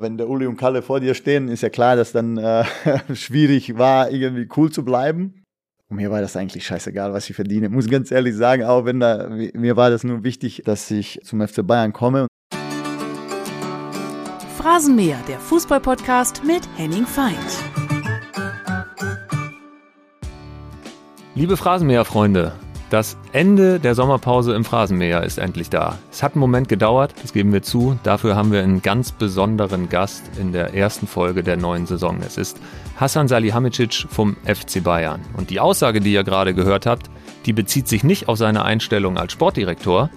Wenn der Uli und Kalle vor dir stehen, ist ja klar, dass dann äh, schwierig war, irgendwie cool zu bleiben. Und mir war das eigentlich scheißegal, was ich verdiene. Muss ganz ehrlich sagen, auch wenn da, mir war das nur wichtig, dass ich zum FC Bayern komme. Phrasenmäher, der Fußballpodcast mit Henning Feind. Liebe Phrasenmäher-Freunde, das Ende der Sommerpause im Phrasenmäher ist endlich da. Es hat einen Moment gedauert, das geben wir zu. Dafür haben wir einen ganz besonderen Gast in der ersten Folge der neuen Saison. Es ist Hassan Salihamidzic vom FC Bayern. Und die Aussage, die ihr gerade gehört habt, die bezieht sich nicht auf seine Einstellung als Sportdirektor,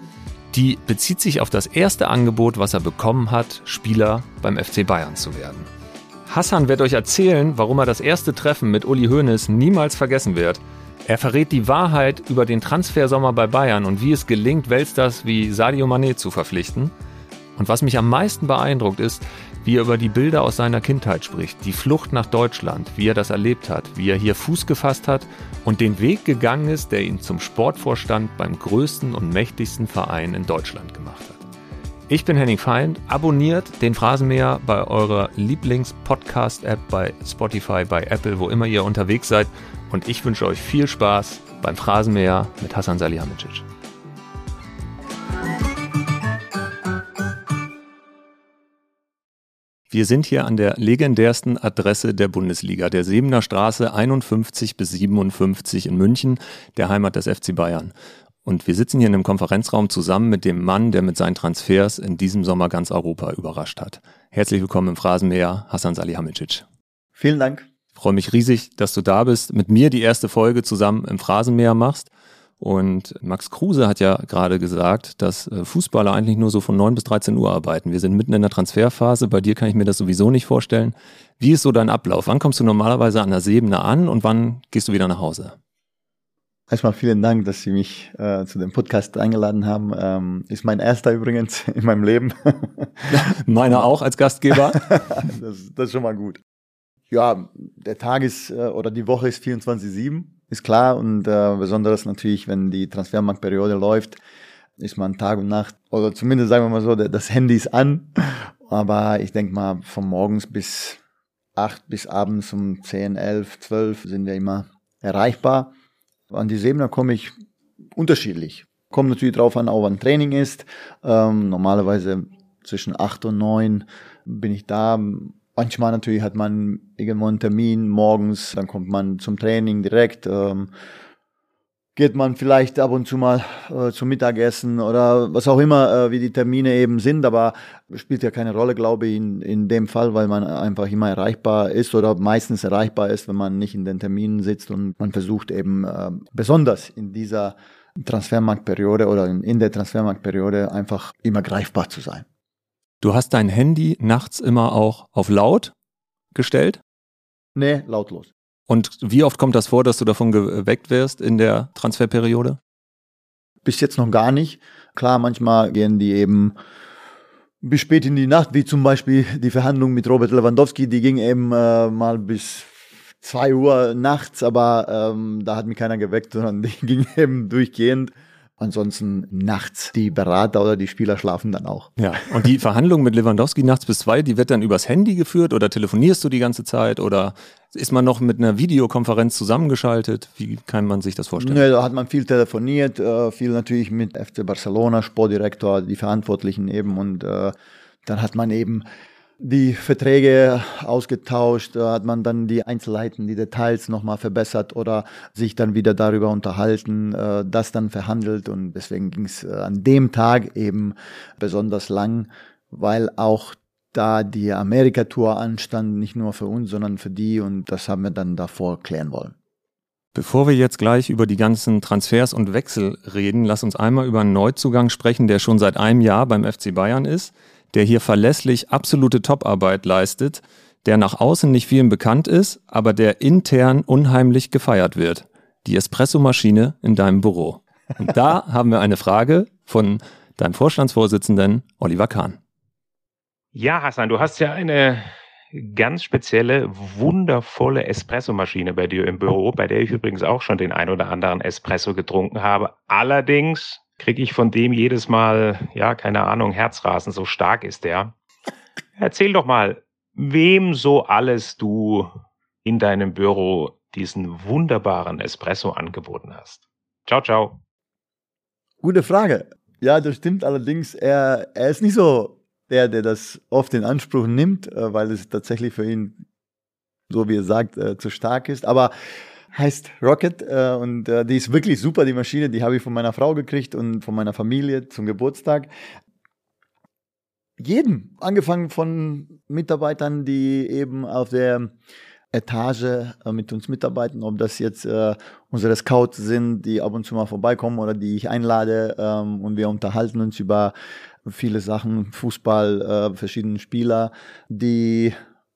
die bezieht sich auf das erste Angebot, was er bekommen hat, Spieler beim FC Bayern zu werden. Hassan wird euch erzählen, warum er das erste Treffen mit Uli Hoeneß niemals vergessen wird er verrät die Wahrheit über den Transfersommer bei Bayern und wie es gelingt, Weltstars wie Sadio Mané zu verpflichten. Und was mich am meisten beeindruckt ist, wie er über die Bilder aus seiner Kindheit spricht, die Flucht nach Deutschland, wie er das erlebt hat, wie er hier Fuß gefasst hat und den Weg gegangen ist, der ihn zum Sportvorstand beim größten und mächtigsten Verein in Deutschland gemacht hat. Ich bin Henning Feind. Abonniert den Phrasenmäher bei eurer Lieblings-Podcast-App, bei Spotify, bei Apple, wo immer ihr unterwegs seid und ich wünsche euch viel Spaß beim Phrasenmäher mit Hassan Salihamidzic. Wir sind hier an der legendärsten Adresse der Bundesliga, der Sebener Straße 51 bis 57 in München, der Heimat des FC Bayern. Und wir sitzen hier in einem Konferenzraum zusammen mit dem Mann, der mit seinen Transfers in diesem Sommer ganz Europa überrascht hat. Herzlich willkommen im Phrasenmäher, Hassan Salihamidzic. Vielen Dank freue mich riesig, dass du da bist, mit mir die erste Folge zusammen im Phrasenmäher machst. Und Max Kruse hat ja gerade gesagt, dass äh, Fußballer eigentlich nur so von 9 bis 13 Uhr arbeiten. Wir sind mitten in der Transferphase. Bei dir kann ich mir das sowieso nicht vorstellen. Wie ist so dein Ablauf? Wann kommst du normalerweise an der Sebene an und wann gehst du wieder nach Hause? Erstmal vielen Dank, dass Sie mich äh, zu dem Podcast eingeladen haben. Ähm, ist mein erster übrigens in meinem Leben. Meiner auch als Gastgeber. das, das ist schon mal gut ja, der Tag ist äh, oder die Woche ist 24-7, ist klar. Und äh, besonders natürlich, wenn die Transfermarktperiode läuft, ist man Tag und Nacht, oder zumindest sagen wir mal so, das Handy ist an. Aber ich denke mal, von morgens bis acht bis abends um 10, 11, 12 sind wir immer erreichbar. An die Sebener komme ich unterschiedlich. Kommt natürlich drauf an, auch wann Training ist. Ähm, normalerweise zwischen acht und neun bin ich da Manchmal natürlich hat man irgendwo einen Termin morgens, dann kommt man zum Training direkt. Ähm, geht man vielleicht ab und zu mal äh, zum Mittagessen oder was auch immer, äh, wie die Termine eben sind, aber spielt ja keine Rolle, glaube ich, in, in dem Fall, weil man einfach immer erreichbar ist oder meistens erreichbar ist, wenn man nicht in den Terminen sitzt und man versucht eben äh, besonders in dieser Transfermarktperiode oder in, in der Transfermarktperiode einfach immer greifbar zu sein. Du hast dein Handy nachts immer auch auf laut gestellt? Nee, lautlos. Und wie oft kommt das vor, dass du davon geweckt wirst in der Transferperiode? Bis jetzt noch gar nicht. Klar, manchmal gehen die eben bis spät in die Nacht, wie zum Beispiel die Verhandlung mit Robert Lewandowski, die ging eben äh, mal bis zwei Uhr nachts, aber ähm, da hat mich keiner geweckt, sondern die ging eben durchgehend. Ansonsten nachts die Berater oder die Spieler schlafen dann auch. Ja, und die Verhandlung mit Lewandowski nachts bis zwei, die wird dann übers Handy geführt oder telefonierst du die ganze Zeit oder ist man noch mit einer Videokonferenz zusammengeschaltet? Wie kann man sich das vorstellen? Nee, da hat man viel telefoniert, äh, viel natürlich mit FC Barcelona, Sportdirektor, die Verantwortlichen eben und äh, dann hat man eben die Verträge ausgetauscht, hat man dann die Einzelheiten, die Details nochmal verbessert oder sich dann wieder darüber unterhalten, äh, das dann verhandelt. Und deswegen ging es äh, an dem Tag eben besonders lang, weil auch da die Amerika-Tour anstand, nicht nur für uns, sondern für die. Und das haben wir dann davor klären wollen. Bevor wir jetzt gleich über die ganzen Transfers und Wechsel reden, lass uns einmal über einen Neuzugang sprechen, der schon seit einem Jahr beim FC Bayern ist der hier verlässlich absolute Toparbeit leistet, der nach außen nicht vielen bekannt ist, aber der intern unheimlich gefeiert wird. Die Espressomaschine in deinem Büro. Und da haben wir eine Frage von deinem Vorstandsvorsitzenden Oliver Kahn. Ja, Hassan, du hast ja eine ganz spezielle, wundervolle Espressomaschine bei dir im Büro, bei der ich übrigens auch schon den ein oder anderen Espresso getrunken habe. Allerdings kriege ich von dem jedes Mal, ja, keine Ahnung, Herzrasen, so stark ist der. Erzähl doch mal, wem so alles du in deinem Büro diesen wunderbaren Espresso angeboten hast. Ciao, ciao. Gute Frage. Ja, das stimmt allerdings. Er, er ist nicht so der, der das oft in Anspruch nimmt, äh, weil es tatsächlich für ihn, so wie er sagt, äh, zu stark ist. Aber heißt Rocket äh, und die ist wirklich super, die Maschine. Die habe ich von meiner Frau gekriegt und von meiner Familie zum Geburtstag jedem, angefangen von Mitarbeitern, die eben auf der Etage äh, mit uns mitarbeiten, ob das jetzt äh, unsere Scouts sind, die ab und zu mal vorbeikommen oder die ich einlade ähm, und wir unterhalten uns über viele Sachen, Fußball, äh, verschiedene Spieler, die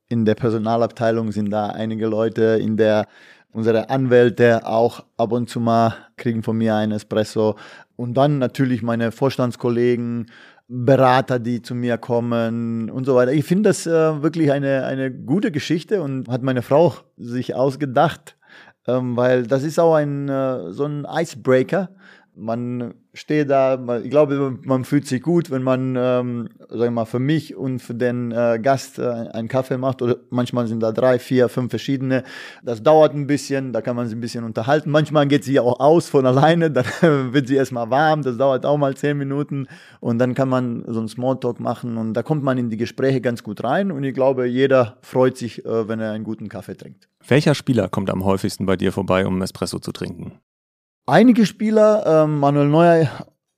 in der Personalabteilung sind da einige Leute, in der unsere Anwälte auch ab und zu mal kriegen von mir ein Espresso und dann natürlich meine Vorstandskollegen, Berater, die zu mir kommen und so weiter. Ich finde das äh, wirklich eine, eine gute Geschichte und hat meine Frau sich ausgedacht, ähm, weil das ist auch ein, äh, so ein Icebreaker. Man stehe da, ich glaube, man fühlt sich gut, wenn man, ähm, sag ich mal, für mich und für den äh, Gast äh, einen Kaffee macht. Oder manchmal sind da drei, vier, fünf verschiedene. Das dauert ein bisschen, da kann man sich ein bisschen unterhalten. Manchmal geht sie auch aus von alleine, dann wird sie erstmal warm, das dauert auch mal zehn Minuten. Und dann kann man so einen Smalltalk machen und da kommt man in die Gespräche ganz gut rein. Und ich glaube, jeder freut sich, äh, wenn er einen guten Kaffee trinkt. Welcher Spieler kommt am häufigsten bei dir vorbei, um Espresso zu trinken? Einige Spieler, ähm, Manuel Neuer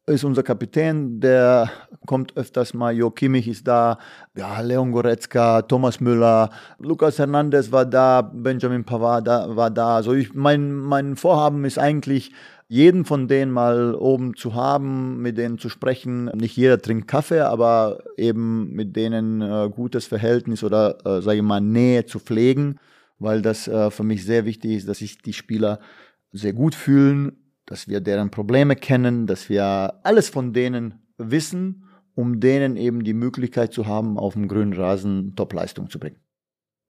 ist unser Kapitän, der kommt öfters mal, Jo Kimmich ist da, ja, Leon Goretzka, Thomas Müller, Lucas Hernandez war da, Benjamin Pavard war da. Also ich, mein, mein Vorhaben ist eigentlich, jeden von denen mal oben zu haben, mit denen zu sprechen. Nicht jeder trinkt Kaffee, aber eben mit denen äh, gutes Verhältnis oder, äh, sage ich mal, Nähe zu pflegen, weil das äh, für mich sehr wichtig ist, dass ich die Spieler sehr gut fühlen, dass wir deren Probleme kennen, dass wir alles von denen wissen, um denen eben die Möglichkeit zu haben, auf dem grünen Rasen Topleistung zu bringen.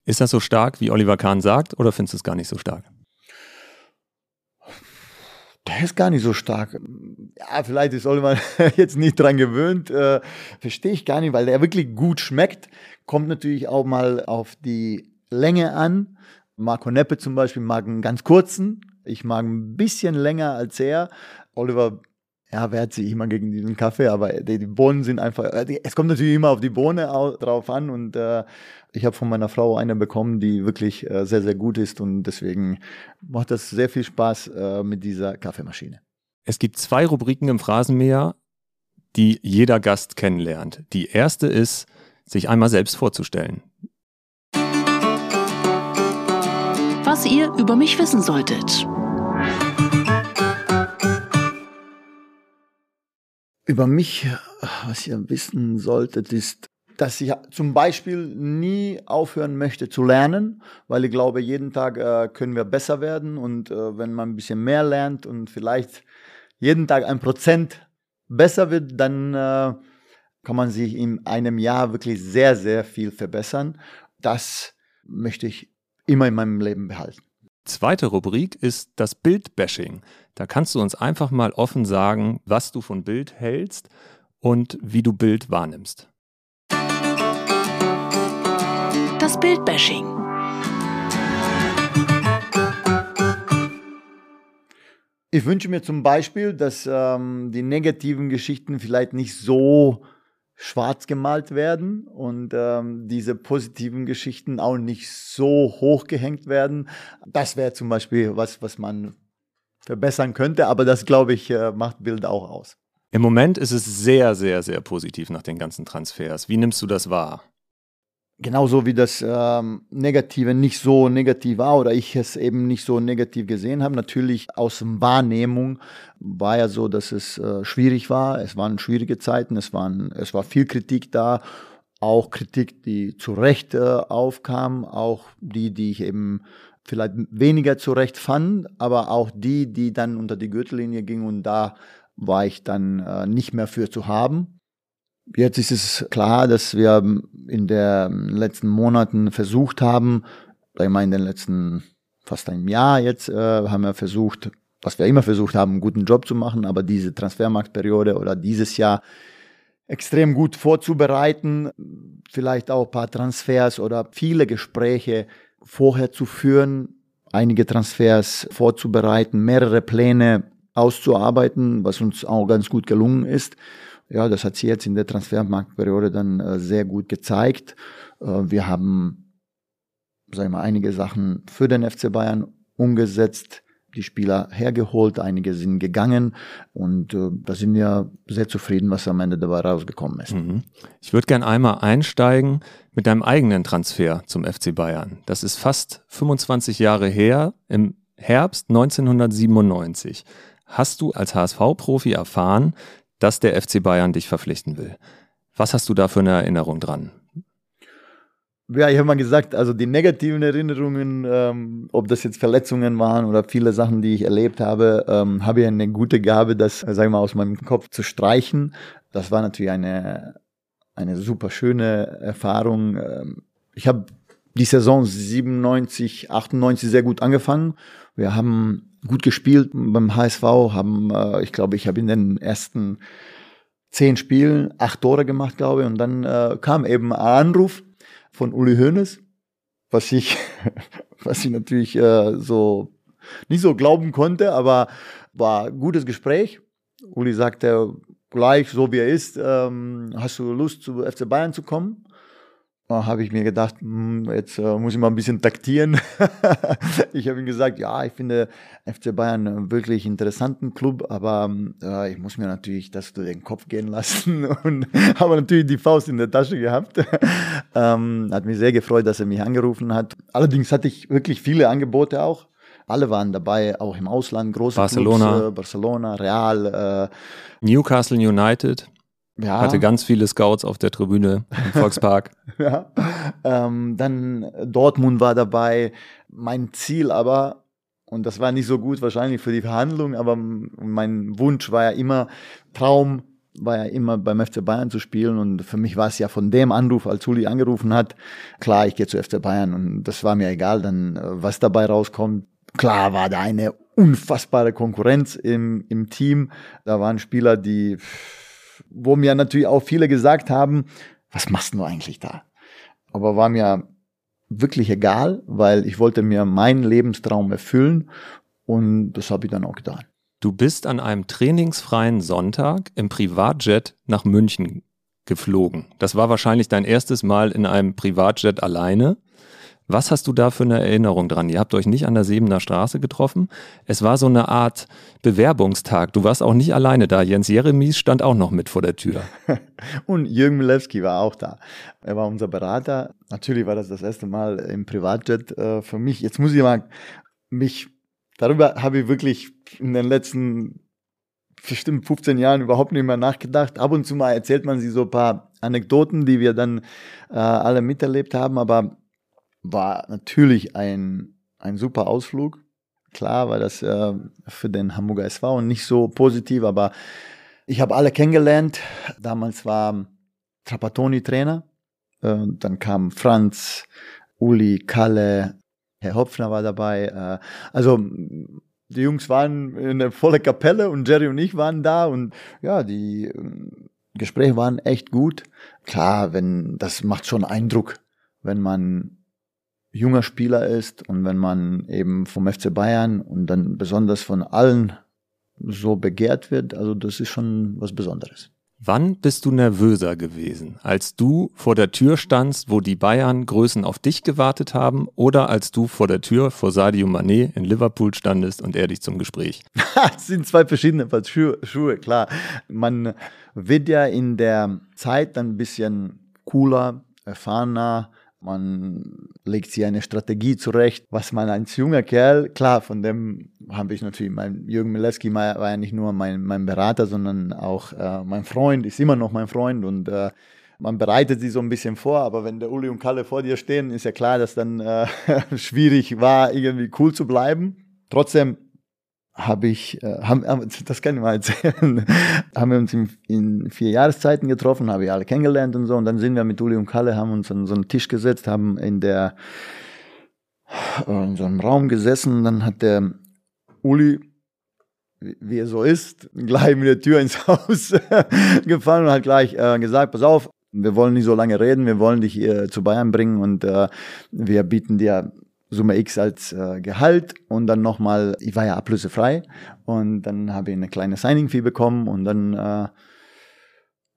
Ist das so stark, wie Oliver Kahn sagt, oder findest du es gar nicht so stark? Der ist gar nicht so stark. Ja, vielleicht ist Oliver jetzt nicht dran gewöhnt. Äh, Verstehe ich gar nicht, weil der wirklich gut schmeckt. Kommt natürlich auch mal auf die Länge an. Marco Neppe zum Beispiel mag einen ganz kurzen, ich mag ein bisschen länger als er. Oliver ja, wehrt sich immer gegen diesen Kaffee, aber die, Bohnen sind einfach, äh, es kommt natürlich immer auf die Bohne drauf an und äh, ich habe von meiner Frau eine bekommen, die wirklich äh, sehr, sehr gut ist und deswegen macht das sehr viel Spaß äh, mit dieser Kaffeemaschine. Es gibt zwei Rubriken im Phrasenmäher, die jeder Gast kennenlernt. Die erste ist, sich einmal selbst vorzustellen. Was ihr über mich wissen solltet. Über mich, was ihr wissen solltet, ist, dass ich zum Beispiel nie aufhören möchte zu lernen, weil ich glaube, jeden Tag äh, können wir besser werden und äh, wenn man ein bisschen mehr lernt und vielleicht jeden Tag ein Prozent besser wird, dann äh, kann man sich in einem Jahr wirklich sehr, sehr viel verbessern. Das möchte ich immer in meinem Leben behalten. Zweite Rubrik ist das Bildbashing. Da kannst du uns einfach mal offen sagen, was du von Bild hältst und wie du Bild wahrnimmst. Das Bildbashing. Ich wünsche mir zum Beispiel, dass ähm, die negativen Geschichten vielleicht nicht so schwarz gemalt werden und ähm, diese positiven Geschichten auch nicht so hoch gehängt werden. Das wäre zum Beispiel was, was man verbessern könnte, aber das, glaube ich, äh, macht Bild auch aus. Im Moment ist es sehr, sehr, sehr positiv nach den ganzen Transfers. Wie nimmst du das wahr? genauso wie das ähm, Negative nicht so negativ war oder ich es eben nicht so negativ gesehen habe. Natürlich aus Wahrnehmung war ja so, dass es äh, schwierig war. Es waren schwierige Zeiten, es, waren, es war viel Kritik da, auch Kritik, die zu Recht äh, aufkam, auch die, die ich eben vielleicht weniger zu Recht fand, aber auch die, die dann unter die Gürtellinie gingen und da war ich dann äh, nicht mehr für zu haben. Jetzt ist es klar, dass wir in den letzten Monaten versucht haben, ich meine in den letzten fast einem Jahr jetzt, äh, haben wir versucht, was wir immer versucht haben, einen guten Job zu machen, aber diese Transfermarktperiode oder dieses Jahr extrem gut vorzubereiten, vielleicht auch ein paar Transfers oder viele Gespräche vorher zu führen, einige Transfers vorzubereiten, mehrere Pläne auszuarbeiten, was uns auch ganz gut gelungen ist. Ja, das hat sich jetzt in der Transfermarktperiode dann äh, sehr gut gezeigt. Äh, wir haben, sagen wir mal, einige Sachen für den FC Bayern umgesetzt, die Spieler hergeholt, einige sind gegangen und äh, da sind wir sehr zufrieden, was am Ende dabei rausgekommen ist. Mhm. Ich würde gerne einmal einsteigen mit deinem eigenen Transfer zum FC Bayern. Das ist fast 25 Jahre her, im Herbst 1997. Hast du als HSV-Profi erfahren, dass der FC Bayern dich verpflichten will? Was hast du da für eine Erinnerung dran? Ja, ich habe mal gesagt, also die negativen Erinnerungen, ähm, ob das jetzt Verletzungen waren oder viele Sachen, die ich erlebt habe, ähm, habe ich eine gute Gabe, das, sagen wir mal, aus meinem Kopf zu streichen. Das war natürlich eine, eine super schöne Erfahrung. Ähm, ich habe die Saison 97, 98 sehr gut angefangen. Wir haben gut gespielt beim HSV, haben, äh, ich glaube, ich habe in den ersten zehn Spielen acht Tore gemacht, glaube ich, und dann äh, kam eben ein Anruf von Uli Hoeneß, was ich, was ich natürlich äh, so nicht so glauben konnte, aber war ein gutes Gespräch. Uli sagte gleich, so wie er ist, ähm, hast du Lust zu FC Bayern zu kommen? Habe ich mir gedacht, hm, jetzt äh, muss ich mal ein bisschen taktieren. ich habe ihm gesagt, ja, ich finde FC Bayern einen wirklich interessanten Club, aber äh, ich muss mir natürlich das durch den Kopf gehen lassen und habe natürlich die Faust in der Tasche gehabt. ähm, hat mich sehr gefreut, dass er mich angerufen hat. Allerdings hatte ich wirklich viele Angebote auch. Alle waren dabei, auch im Ausland, große Barcelona, Clubs, äh, Barcelona, Real, äh, Newcastle United. Ja. Hatte ganz viele Scouts auf der Tribüne im Volkspark. ja. Ähm, dann Dortmund war dabei. Mein Ziel aber, und das war nicht so gut wahrscheinlich für die Verhandlungen, aber mein Wunsch war ja immer, Traum war ja immer beim FC Bayern zu spielen und für mich war es ja von dem Anruf, als Uli angerufen hat, klar, ich gehe zu FC Bayern und das war mir egal, dann äh, was dabei rauskommt. Klar war da eine unfassbare Konkurrenz im, im Team. Da waren Spieler, die wo mir natürlich auch viele gesagt haben, was machst du eigentlich da? Aber war mir wirklich egal, weil ich wollte mir meinen Lebenstraum erfüllen und das habe ich dann auch getan. Du bist an einem trainingsfreien Sonntag im Privatjet nach München geflogen. Das war wahrscheinlich dein erstes Mal in einem Privatjet alleine. Was hast du da für eine Erinnerung dran? Ihr habt euch nicht an der Sebener Straße getroffen. Es war so eine Art Bewerbungstag. Du warst auch nicht alleine da. Jens Jeremies stand auch noch mit vor der Tür. Und Jürgen Milewski war auch da. Er war unser Berater. Natürlich war das das erste Mal im Privatjet äh, für mich. Jetzt muss ich mal mich, darüber habe ich wirklich in den letzten bestimmt 15 Jahren überhaupt nicht mehr nachgedacht. Ab und zu mal erzählt man sich so ein paar Anekdoten, die wir dann äh, alle miterlebt haben, aber war natürlich ein, ein super Ausflug. Klar war das äh, für den Hamburger SV nicht so positiv, aber ich habe alle kennengelernt. Damals war Trapattoni Trainer. Äh, dann kam Franz, Uli, Kalle, Herr Hopfner war dabei. Äh, also die Jungs waren in der volle Kapelle und Jerry und ich waren da und ja, die äh, Gespräche waren echt gut. Klar, wenn das macht schon Eindruck, wenn man junger Spieler ist und wenn man eben vom FC Bayern und dann besonders von allen so begehrt wird, also das ist schon was Besonderes. Wann bist du nervöser gewesen? Als du vor der Tür standst, wo die Bayern Größen auf dich gewartet haben, oder als du vor der Tür vor Sadio Mané in Liverpool standest und er dich zum Gespräch? das sind zwei verschiedene Schuhe, Schuhe, klar. Man wird ja in der Zeit dann ein bisschen cooler, erfahrener, man legt sich eine Strategie zurecht, was man als junger Kerl, klar, von dem habe ich natürlich, mein Jürgen Milewski war ja nicht nur mein, mein Berater, sondern auch äh, mein Freund, ist immer noch mein Freund und äh, man bereitet sich so ein bisschen vor, aber wenn der Uli und Kalle vor dir stehen, ist ja klar, dass dann äh, schwierig war, irgendwie cool zu bleiben. Trotzdem habe ich, äh, haben, das kann ich mal erzählen, haben wir uns in, in, vier Jahreszeiten getroffen, habe ich alle kennengelernt und so. Und dann sind wir mit Uli und Kalle, haben uns an so einen Tisch gesetzt, haben in der, in so einem Raum gesessen. Dann hat der Uli wie er so ist, gleich mit der Tür ins Haus gefallen und hat gleich äh, gesagt, pass auf, wir wollen nicht so lange reden, wir wollen dich hier zu Bayern bringen und äh, wir bieten dir Summe X als äh, Gehalt und dann nochmal, ich war ja ablösefrei und dann habe ich eine kleine Signing-Fee bekommen und dann äh,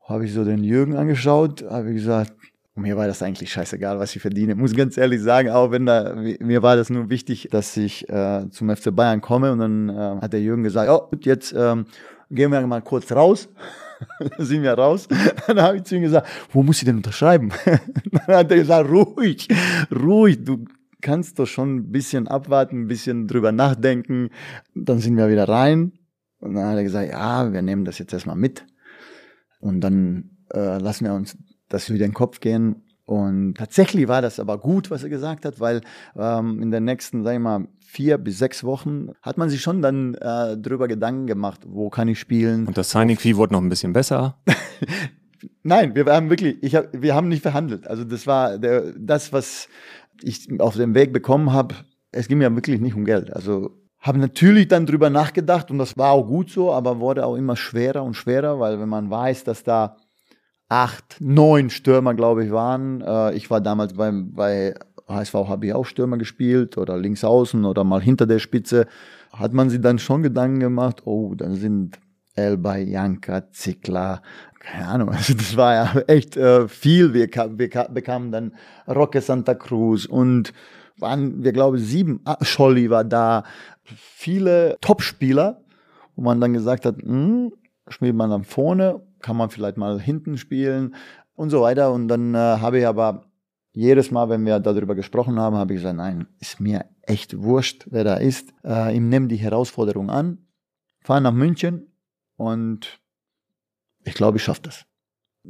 habe ich so den Jürgen angeschaut, habe ich gesagt, mir war das eigentlich scheißegal, was ich verdiene. Muss ganz ehrlich sagen, auch wenn da, mir war das nur wichtig, dass ich äh, zum FC Bayern komme und dann äh, hat der Jürgen gesagt, oh, gut, jetzt ähm, gehen wir mal kurz raus. sind wir raus. Dann habe ich zu ihm gesagt, wo muss ich denn unterschreiben? dann hat er gesagt, ruhig, ruhig, du kannst doch schon ein bisschen abwarten, ein bisschen drüber nachdenken. Dann sind wir wieder rein. Und dann hat er gesagt, ja, wir nehmen das jetzt erstmal mit. Und dann äh, lassen wir uns das wieder in den Kopf gehen. Und tatsächlich war das aber gut, was er gesagt hat, weil ähm, in den nächsten, sag ich mal, vier bis sechs Wochen hat man sich schon dann äh, drüber Gedanken gemacht, wo kann ich spielen. Und das Signing Fee wurde noch ein bisschen besser. Nein, wir haben wirklich, ich hab, wir haben nicht verhandelt. Also das war der, das, was ich auf dem Weg bekommen habe. Es ging mir wirklich nicht um Geld. Also habe natürlich dann drüber nachgedacht und das war auch gut so, aber wurde auch immer schwerer und schwerer, weil wenn man weiß, dass da acht, neun Stürmer, glaube ich, waren. Äh, ich war damals beim, bei HSV, habe ich auch Stürmer gespielt oder links außen oder mal hinter der Spitze. Hat man sich dann schon Gedanken gemacht, oh, dann sind Elba, Janka, Zickler, keine Ahnung, also das war ja echt äh, viel. Wir, wir bekamen dann Roque Santa Cruz und waren, wir glaube sieben, ah, Scholli war da, viele Topspieler, wo man dann gesagt hat, hm, spielt man dann vorne kann man vielleicht mal hinten spielen und so weiter. Und dann äh, habe ich aber jedes Mal, wenn wir darüber gesprochen haben, habe ich gesagt, nein, ist mir echt wurscht, wer da ist. Äh, ich nehme die Herausforderung an, fahre nach München und ich glaube, ich schaffe das.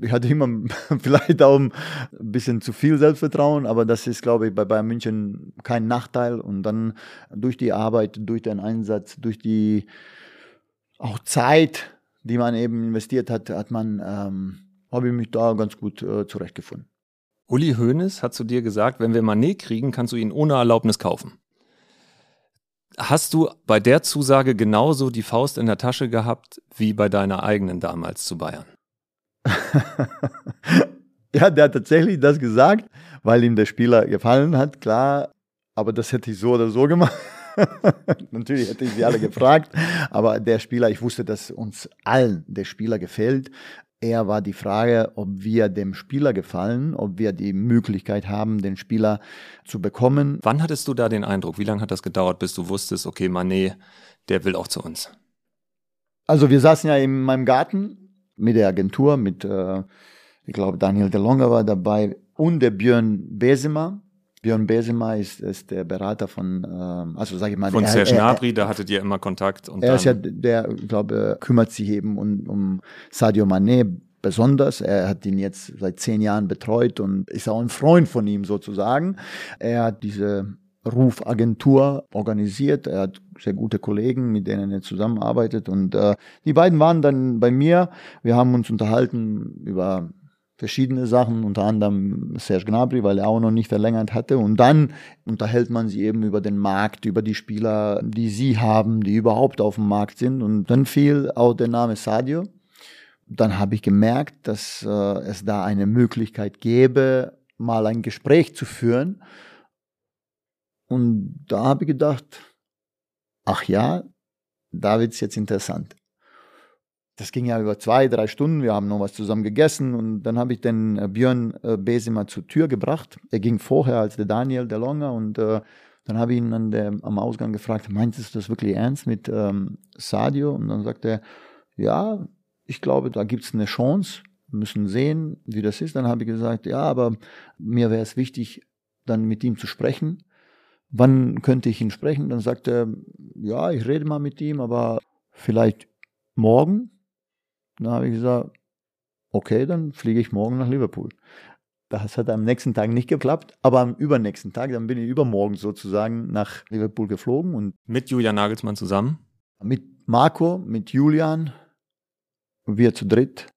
Ich hatte immer vielleicht auch ein bisschen zu viel Selbstvertrauen, aber das ist, glaube ich, bei Bayern München kein Nachteil. Und dann durch die Arbeit, durch den Einsatz, durch die auch Zeit, die man eben investiert hat, hat man, ähm, habe ich mich da ganz gut äh, zurechtgefunden. Uli Hoeneß hat zu dir gesagt, wenn wir Manet kriegen, kannst du ihn ohne Erlaubnis kaufen. Hast du bei der Zusage genauso die Faust in der Tasche gehabt wie bei deiner eigenen damals zu Bayern? ja, der hat tatsächlich das gesagt, weil ihm der Spieler gefallen hat, klar. Aber das hätte ich so oder so gemacht. Natürlich hätte ich sie alle gefragt, aber der Spieler, ich wusste, dass uns allen der Spieler gefällt. Er war die Frage, ob wir dem Spieler gefallen, ob wir die Möglichkeit haben, den Spieler zu bekommen. Wann hattest du da den Eindruck? Wie lange hat das gedauert, bis du wusstest, okay, Manet, der will auch zu uns? Also wir saßen ja in meinem Garten mit der Agentur, mit, äh, ich glaube, Daniel DeLonga war dabei und der Björn Besema. Björn Besema ist, ist der Berater von, ähm, also sage ich mal, von Serge Gnabry, da hattet ihr immer Kontakt. Und er ist ja der, glaube kümmert sich eben um, um Sadio Mané besonders. Er hat ihn jetzt seit zehn Jahren betreut und ist auch ein Freund von ihm sozusagen. Er hat diese Rufagentur organisiert. Er hat sehr gute Kollegen, mit denen er zusammenarbeitet. Und äh, die beiden waren dann bei mir. Wir haben uns unterhalten über verschiedene Sachen, unter anderem Serge Gnabry, weil er auch noch nicht verlängert hatte. Und dann unterhält man sich eben über den Markt, über die Spieler, die sie haben, die überhaupt auf dem Markt sind. Und dann fiel auch der Name Sadio. Dann habe ich gemerkt, dass äh, es da eine Möglichkeit gäbe, mal ein Gespräch zu führen. Und da habe ich gedacht, ach ja, da wird es jetzt interessant das ging ja über zwei, drei Stunden. Wir haben noch was zusammen gegessen und dann habe ich den äh, Björn äh, zur Tür gebracht. Er ging vorher als der Daniel der Longer und äh, dann habe ich ihn an der, am Ausgang gefragt, meintest du das wirklich ernst mit ähm, Sadio? Und dann sagte er, ja, ich glaube, da gibt es eine Chance, müssen sehen, wie das ist. Dann habe ich gesagt, ja, aber mir wäre es wichtig, dann mit ihm zu sprechen. Wann könnte ich ihn sprechen? Dann sagte er, ja, ich rede mal mit ihm, aber vielleicht morgen. Dann habe ich gesagt, okay, dann fliege ich morgen nach Liverpool. Das hat am nächsten Tag nicht geklappt, aber am übernächsten Tag, dann bin ich übermorgen sozusagen nach Liverpool geflogen und mit Julian Nagelsmann zusammen? Mit Marco, mit Julian, wir zu dritt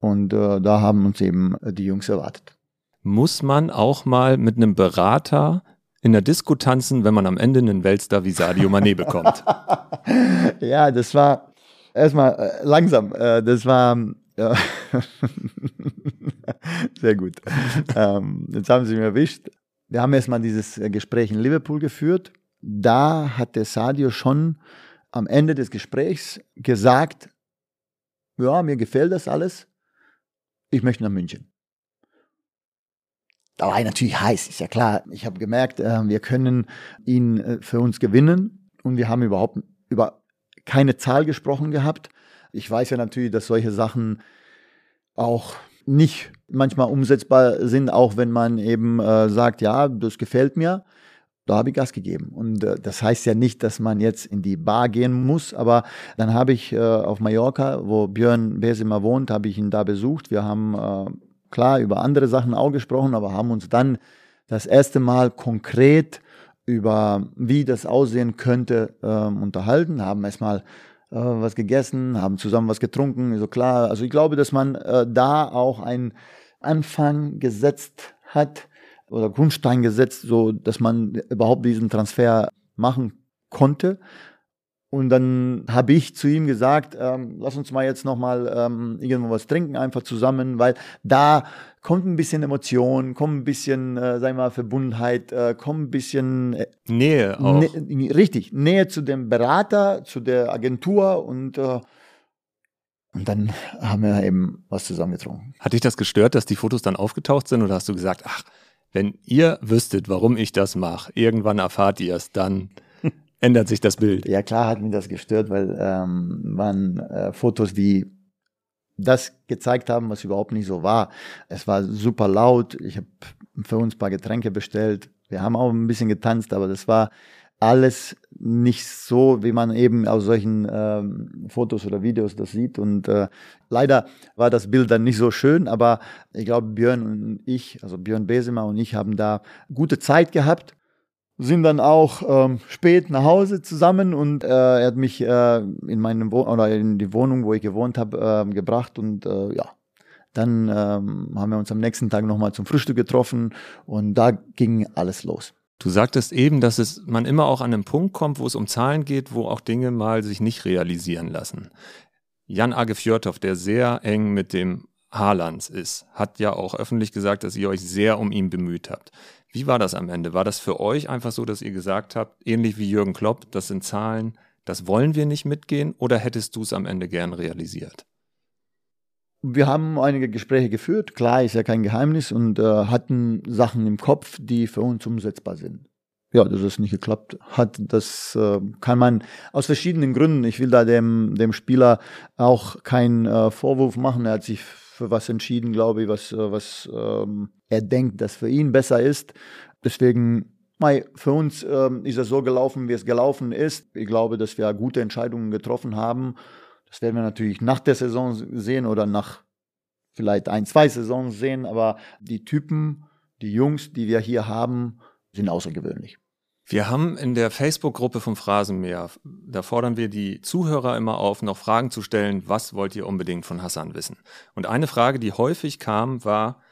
und äh, da haben uns eben die Jungs erwartet. Muss man auch mal mit einem Berater in der Disco tanzen, wenn man am Ende einen Weltstar wie Sadio Mané bekommt? ja, das war erstmal äh, langsam. Äh, das war ja. sehr gut. ähm, jetzt haben Sie mich erwischt. Wir haben erstmal dieses Gespräch in Liverpool geführt. Da hat der Sadio schon am Ende des Gesprächs gesagt, ja, mir gefällt das alles. Ich möchte nach München. Da war ich natürlich heiß, ist ja klar. Ich habe gemerkt, äh, wir können ihn für uns gewinnen und wir haben überhaupt über keine Zahl gesprochen gehabt. Ich weiß ja natürlich, dass solche Sachen auch nicht manchmal umsetzbar sind, auch wenn man eben äh, sagt, ja, das gefällt mir. Da habe ich Gas gegeben. Und äh, das heißt ja nicht, dass man jetzt in die Bar gehen muss, aber dann habe ich äh, auf Mallorca, wo Björn Besima wohnt, habe ich ihn da besucht. Wir haben äh, klar über andere Sachen auch gesprochen, aber haben uns dann das erste Mal konkret über wie das aussehen könnte ähm, unterhalten, haben erstmal äh, was gegessen, haben zusammen was getrunken, so klar. Also ich glaube, dass man äh, da auch einen Anfang gesetzt hat, oder Grundstein gesetzt, so dass man überhaupt diesen Transfer machen konnte. Und dann habe ich zu ihm gesagt, ähm, lass uns mal jetzt nochmal ähm, irgendwo was trinken, einfach zusammen, weil da kommt ein bisschen Emotion, kommt ein bisschen, äh, sagen wir mal, Verbundenheit, äh, kommt ein bisschen äh, Nähe auch. Ne, richtig, Nähe zu dem Berater, zu der Agentur und äh, und dann haben wir eben was zusammen getrunken. Hat dich das gestört, dass die Fotos dann aufgetaucht sind oder hast du gesagt, ach, wenn ihr wüsstet, warum ich das mache, irgendwann erfahrt ihr es, dann ändert sich das Bild. Ja, klar hat mich das gestört, weil ähm, waren äh, Fotos, die das gezeigt haben, was überhaupt nicht so war. Es war super laut. Ich habe für uns ein paar Getränke bestellt. Wir haben auch ein bisschen getanzt, aber das war alles nicht so, wie man eben aus solchen ähm, Fotos oder Videos das sieht. Und äh, leider war das Bild dann nicht so schön, aber ich glaube, Björn und ich, also Björn Besemer und ich haben da gute Zeit gehabt sind dann auch ähm, spät nach Hause zusammen und äh, er hat mich äh, in meinem Wo oder in die Wohnung, wo ich gewohnt habe, äh, gebracht und äh, ja, dann ähm, haben wir uns am nächsten Tag nochmal zum Frühstück getroffen und da ging alles los. Du sagtest eben, dass es man immer auch an einen Punkt kommt, wo es um Zahlen geht, wo auch Dinge mal sich nicht realisieren lassen. Jan Age Fjörtov, der sehr eng mit dem Haalands ist, hat ja auch öffentlich gesagt, dass ihr euch sehr um ihn bemüht habt. Wie war das am Ende? War das für euch einfach so, dass ihr gesagt habt, ähnlich wie Jürgen Klopp, das sind Zahlen, das wollen wir nicht mitgehen oder hättest du es am Ende gern realisiert? Wir haben einige Gespräche geführt, klar ist ja kein Geheimnis und äh, hatten Sachen im Kopf, die für uns umsetzbar sind. Ja, dass es nicht geklappt hat, das äh, kann man aus verschiedenen Gründen. Ich will da dem, dem Spieler auch keinen äh, Vorwurf machen. Er hat sich für was entschieden, glaube ich, was, äh, was ähm, er denkt, dass für ihn besser ist. Deswegen für uns ähm, ist es so gelaufen, wie es gelaufen ist. Ich glaube, dass wir gute Entscheidungen getroffen haben. Das werden wir natürlich nach der Saison sehen oder nach vielleicht ein, zwei Saisons sehen, aber die Typen, die Jungs, die wir hier haben, sind außergewöhnlich. Wir haben in der Facebook-Gruppe vom Phrasenmeer, da fordern wir die Zuhörer immer auf, noch Fragen zu stellen, was wollt ihr unbedingt von Hassan wissen? Und eine Frage, die häufig kam, war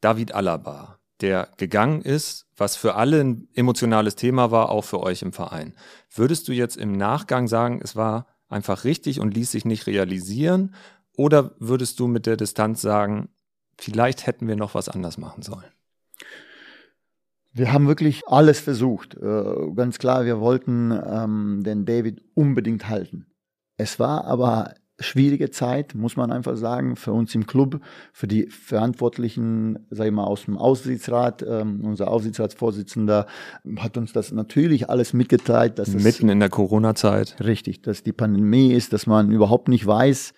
David Alaba, der gegangen ist, was für alle ein emotionales Thema war, auch für euch im Verein. Würdest du jetzt im Nachgang sagen, es war einfach richtig und ließ sich nicht realisieren? Oder würdest du mit der Distanz sagen, vielleicht hätten wir noch was anders machen sollen? Wir haben wirklich alles versucht. Äh, ganz klar, wir wollten ähm, den David unbedingt halten. Es war aber schwierige Zeit, muss man einfach sagen, für uns im Club, für die Verantwortlichen, sag ich mal, aus dem Aufsichtsrat. Ähm, unser Aufsichtsratsvorsitzender hat uns das natürlich alles mitgeteilt. Dass Mitten es, in der Corona-Zeit. Richtig, dass die Pandemie ist, dass man überhaupt nicht weiß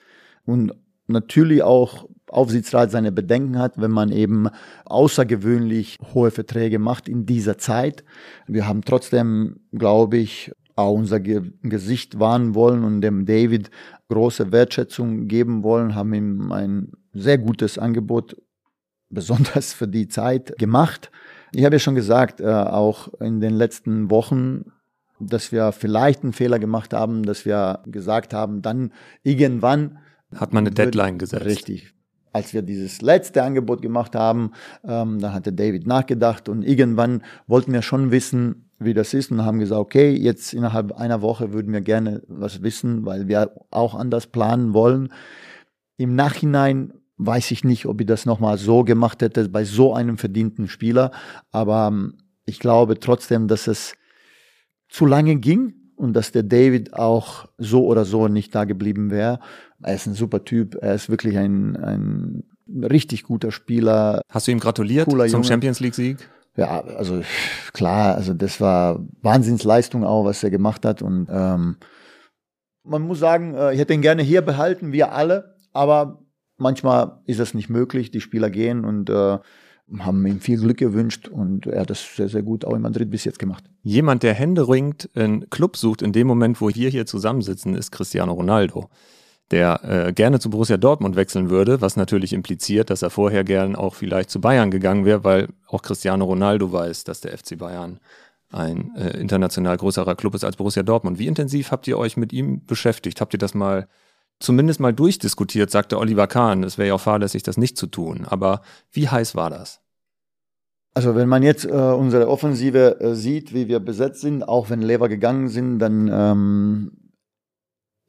und natürlich auch Aufsichtsrat seine Bedenken hat, wenn man eben außergewöhnlich hohe Verträge macht in dieser Zeit. Wir haben trotzdem, glaube ich, auch unser Ge Gesicht wahren wollen und dem David große Wertschätzung geben wollen, haben ihm ein sehr gutes Angebot, besonders für die Zeit, gemacht. Ich habe ja schon gesagt, äh, auch in den letzten Wochen, dass wir vielleicht einen Fehler gemacht haben, dass wir gesagt haben, dann irgendwann hat man eine Deadline gesetzt. Richtig. als wir dieses letzte Angebot gemacht haben, ähm, dann hatte David nachgedacht und irgendwann wollten wir schon wissen, wie das ist und haben gesagt, okay, jetzt innerhalb einer Woche würden wir gerne was wissen, weil wir auch anders planen wollen. Im Nachhinein weiß ich nicht, ob ich das nochmal so gemacht hätte bei so einem verdienten Spieler, aber ähm, ich glaube trotzdem, dass es zu lange ging und dass der David auch so oder so nicht da geblieben wäre. Er ist ein super Typ, er ist wirklich ein, ein richtig guter Spieler. Hast du ihm gratuliert zum Junge. Champions League Sieg? Ja, also klar, also das war Wahnsinnsleistung auch, was er gemacht hat und ähm, man muss sagen, äh, ich hätte ihn gerne hier behalten, wir alle, aber manchmal ist das nicht möglich. Die Spieler gehen und äh, haben ihm viel Glück gewünscht und er hat das sehr, sehr gut auch in Madrid bis jetzt gemacht. Jemand, der händeringend einen Club sucht, in dem Moment, wo wir hier zusammensitzen, ist Cristiano Ronaldo, der äh, gerne zu Borussia Dortmund wechseln würde, was natürlich impliziert, dass er vorher gern auch vielleicht zu Bayern gegangen wäre, weil auch Cristiano Ronaldo weiß, dass der FC Bayern ein äh, international größerer Club ist als Borussia Dortmund. Wie intensiv habt ihr euch mit ihm beschäftigt? Habt ihr das mal zumindest mal durchdiskutiert, sagte Oliver Kahn. Es wäre ja auch fahrlässig, das nicht zu tun. Aber wie heiß war das? Also wenn man jetzt äh, unsere Offensive äh, sieht, wie wir besetzt sind, auch wenn Lever gegangen sind, dann ähm,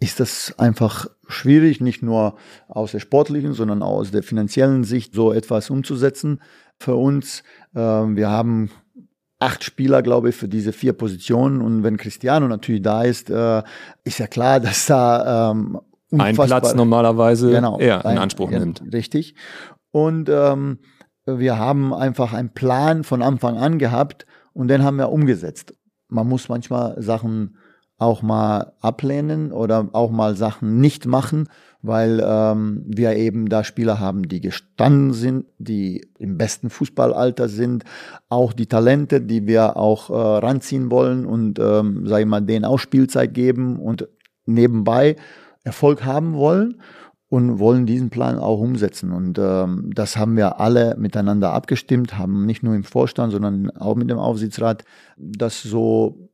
ist das einfach schwierig, nicht nur aus der sportlichen, sondern auch aus der finanziellen Sicht so etwas umzusetzen für uns. Äh, wir haben acht Spieler, glaube ich, für diese vier Positionen. Und wenn Cristiano natürlich da ist, äh, ist ja klar, dass da ähm, ein Platz normalerweise genau, er in Anspruch ein, nimmt. Richtig. Und ähm, wir haben einfach einen Plan von Anfang an gehabt und den haben wir umgesetzt. Man muss manchmal Sachen auch mal ablehnen oder auch mal Sachen nicht machen, weil ähm, wir eben da Spieler haben, die gestanden sind, die im besten Fußballalter sind, auch die Talente, die wir auch äh, ranziehen wollen und ähm, sag ich mal, denen auch Spielzeit geben und nebenbei Erfolg haben wollen und wollen diesen Plan auch umsetzen. Und ähm, das haben wir alle miteinander abgestimmt, haben nicht nur im Vorstand, sondern auch mit dem Aufsichtsrat das so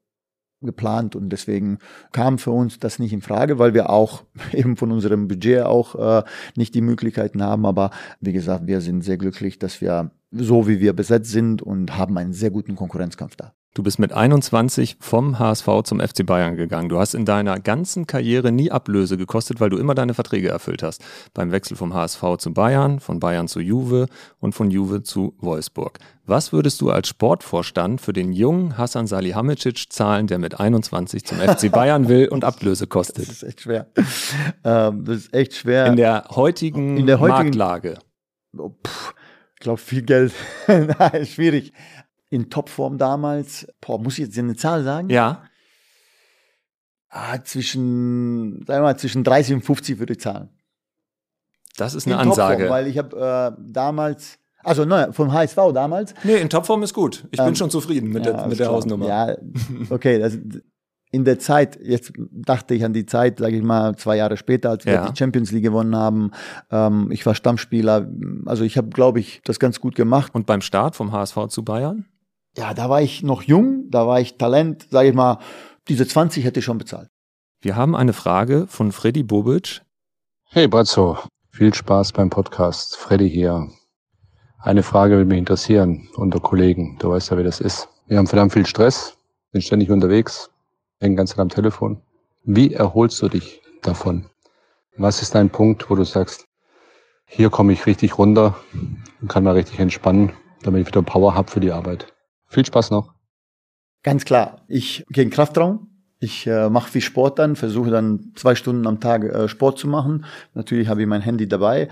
geplant und deswegen kam für uns das nicht in Frage, weil wir auch eben von unserem Budget auch äh, nicht die Möglichkeiten haben. Aber wie gesagt, wir sind sehr glücklich, dass wir so wie wir besetzt sind und haben einen sehr guten Konkurrenzkampf da. Du bist mit 21 vom HSV zum FC Bayern gegangen. Du hast in deiner ganzen Karriere nie Ablöse gekostet, weil du immer deine Verträge erfüllt hast. Beim Wechsel vom HSV zu Bayern, von Bayern zu Juve und von Juve zu Wolfsburg. Was würdest du als Sportvorstand für den jungen Hassan Salihamidzic zahlen, der mit 21 zum FC Bayern will und Ablöse kostet? Das ist echt schwer. Ähm, das ist echt schwer. In der heutigen, in der heutigen Marktlage. Oh, ich glaube, viel Geld. Nein, schwierig in Topform damals, boah, muss ich jetzt eine Zahl sagen? Ja. Ah, zwischen, sagen wir mal, zwischen 30 und 50 würde ich zahlen. Das ist eine in Ansage. Topform, weil ich habe äh, damals, also ne, vom HSV damals. Nee, in Topform ist gut. Ich ähm, bin schon zufrieden mit ja, der, mit der Hausnummer. Ja, okay, das, in der Zeit, jetzt dachte ich an die Zeit, sage ich mal, zwei Jahre später, als wir ja. die Champions League gewonnen haben. Ähm, ich war Stammspieler. Also ich habe, glaube ich, das ganz gut gemacht. Und beim Start vom HSV zu Bayern? Ja, da war ich noch jung, da war ich Talent, sage ich mal, diese 20 hätte ich schon bezahlt. Wir haben eine Frage von Freddy Bobic. Hey Brazzo, viel Spaß beim Podcast. Freddy hier. Eine Frage würde mich interessieren unter Kollegen. Du weißt ja, wie das ist. Wir haben verdammt viel Stress, sind ständig unterwegs, hängen ganz am Telefon. Wie erholst du dich davon? Was ist dein Punkt, wo du sagst, hier komme ich richtig runter und kann mal richtig entspannen, damit ich wieder Power habe für die Arbeit? Viel Spaß noch. Ganz klar, ich gehe in Kraftraum. Ich äh, mache viel Sport dann, versuche dann zwei Stunden am Tag äh, Sport zu machen. Natürlich habe ich mein Handy dabei.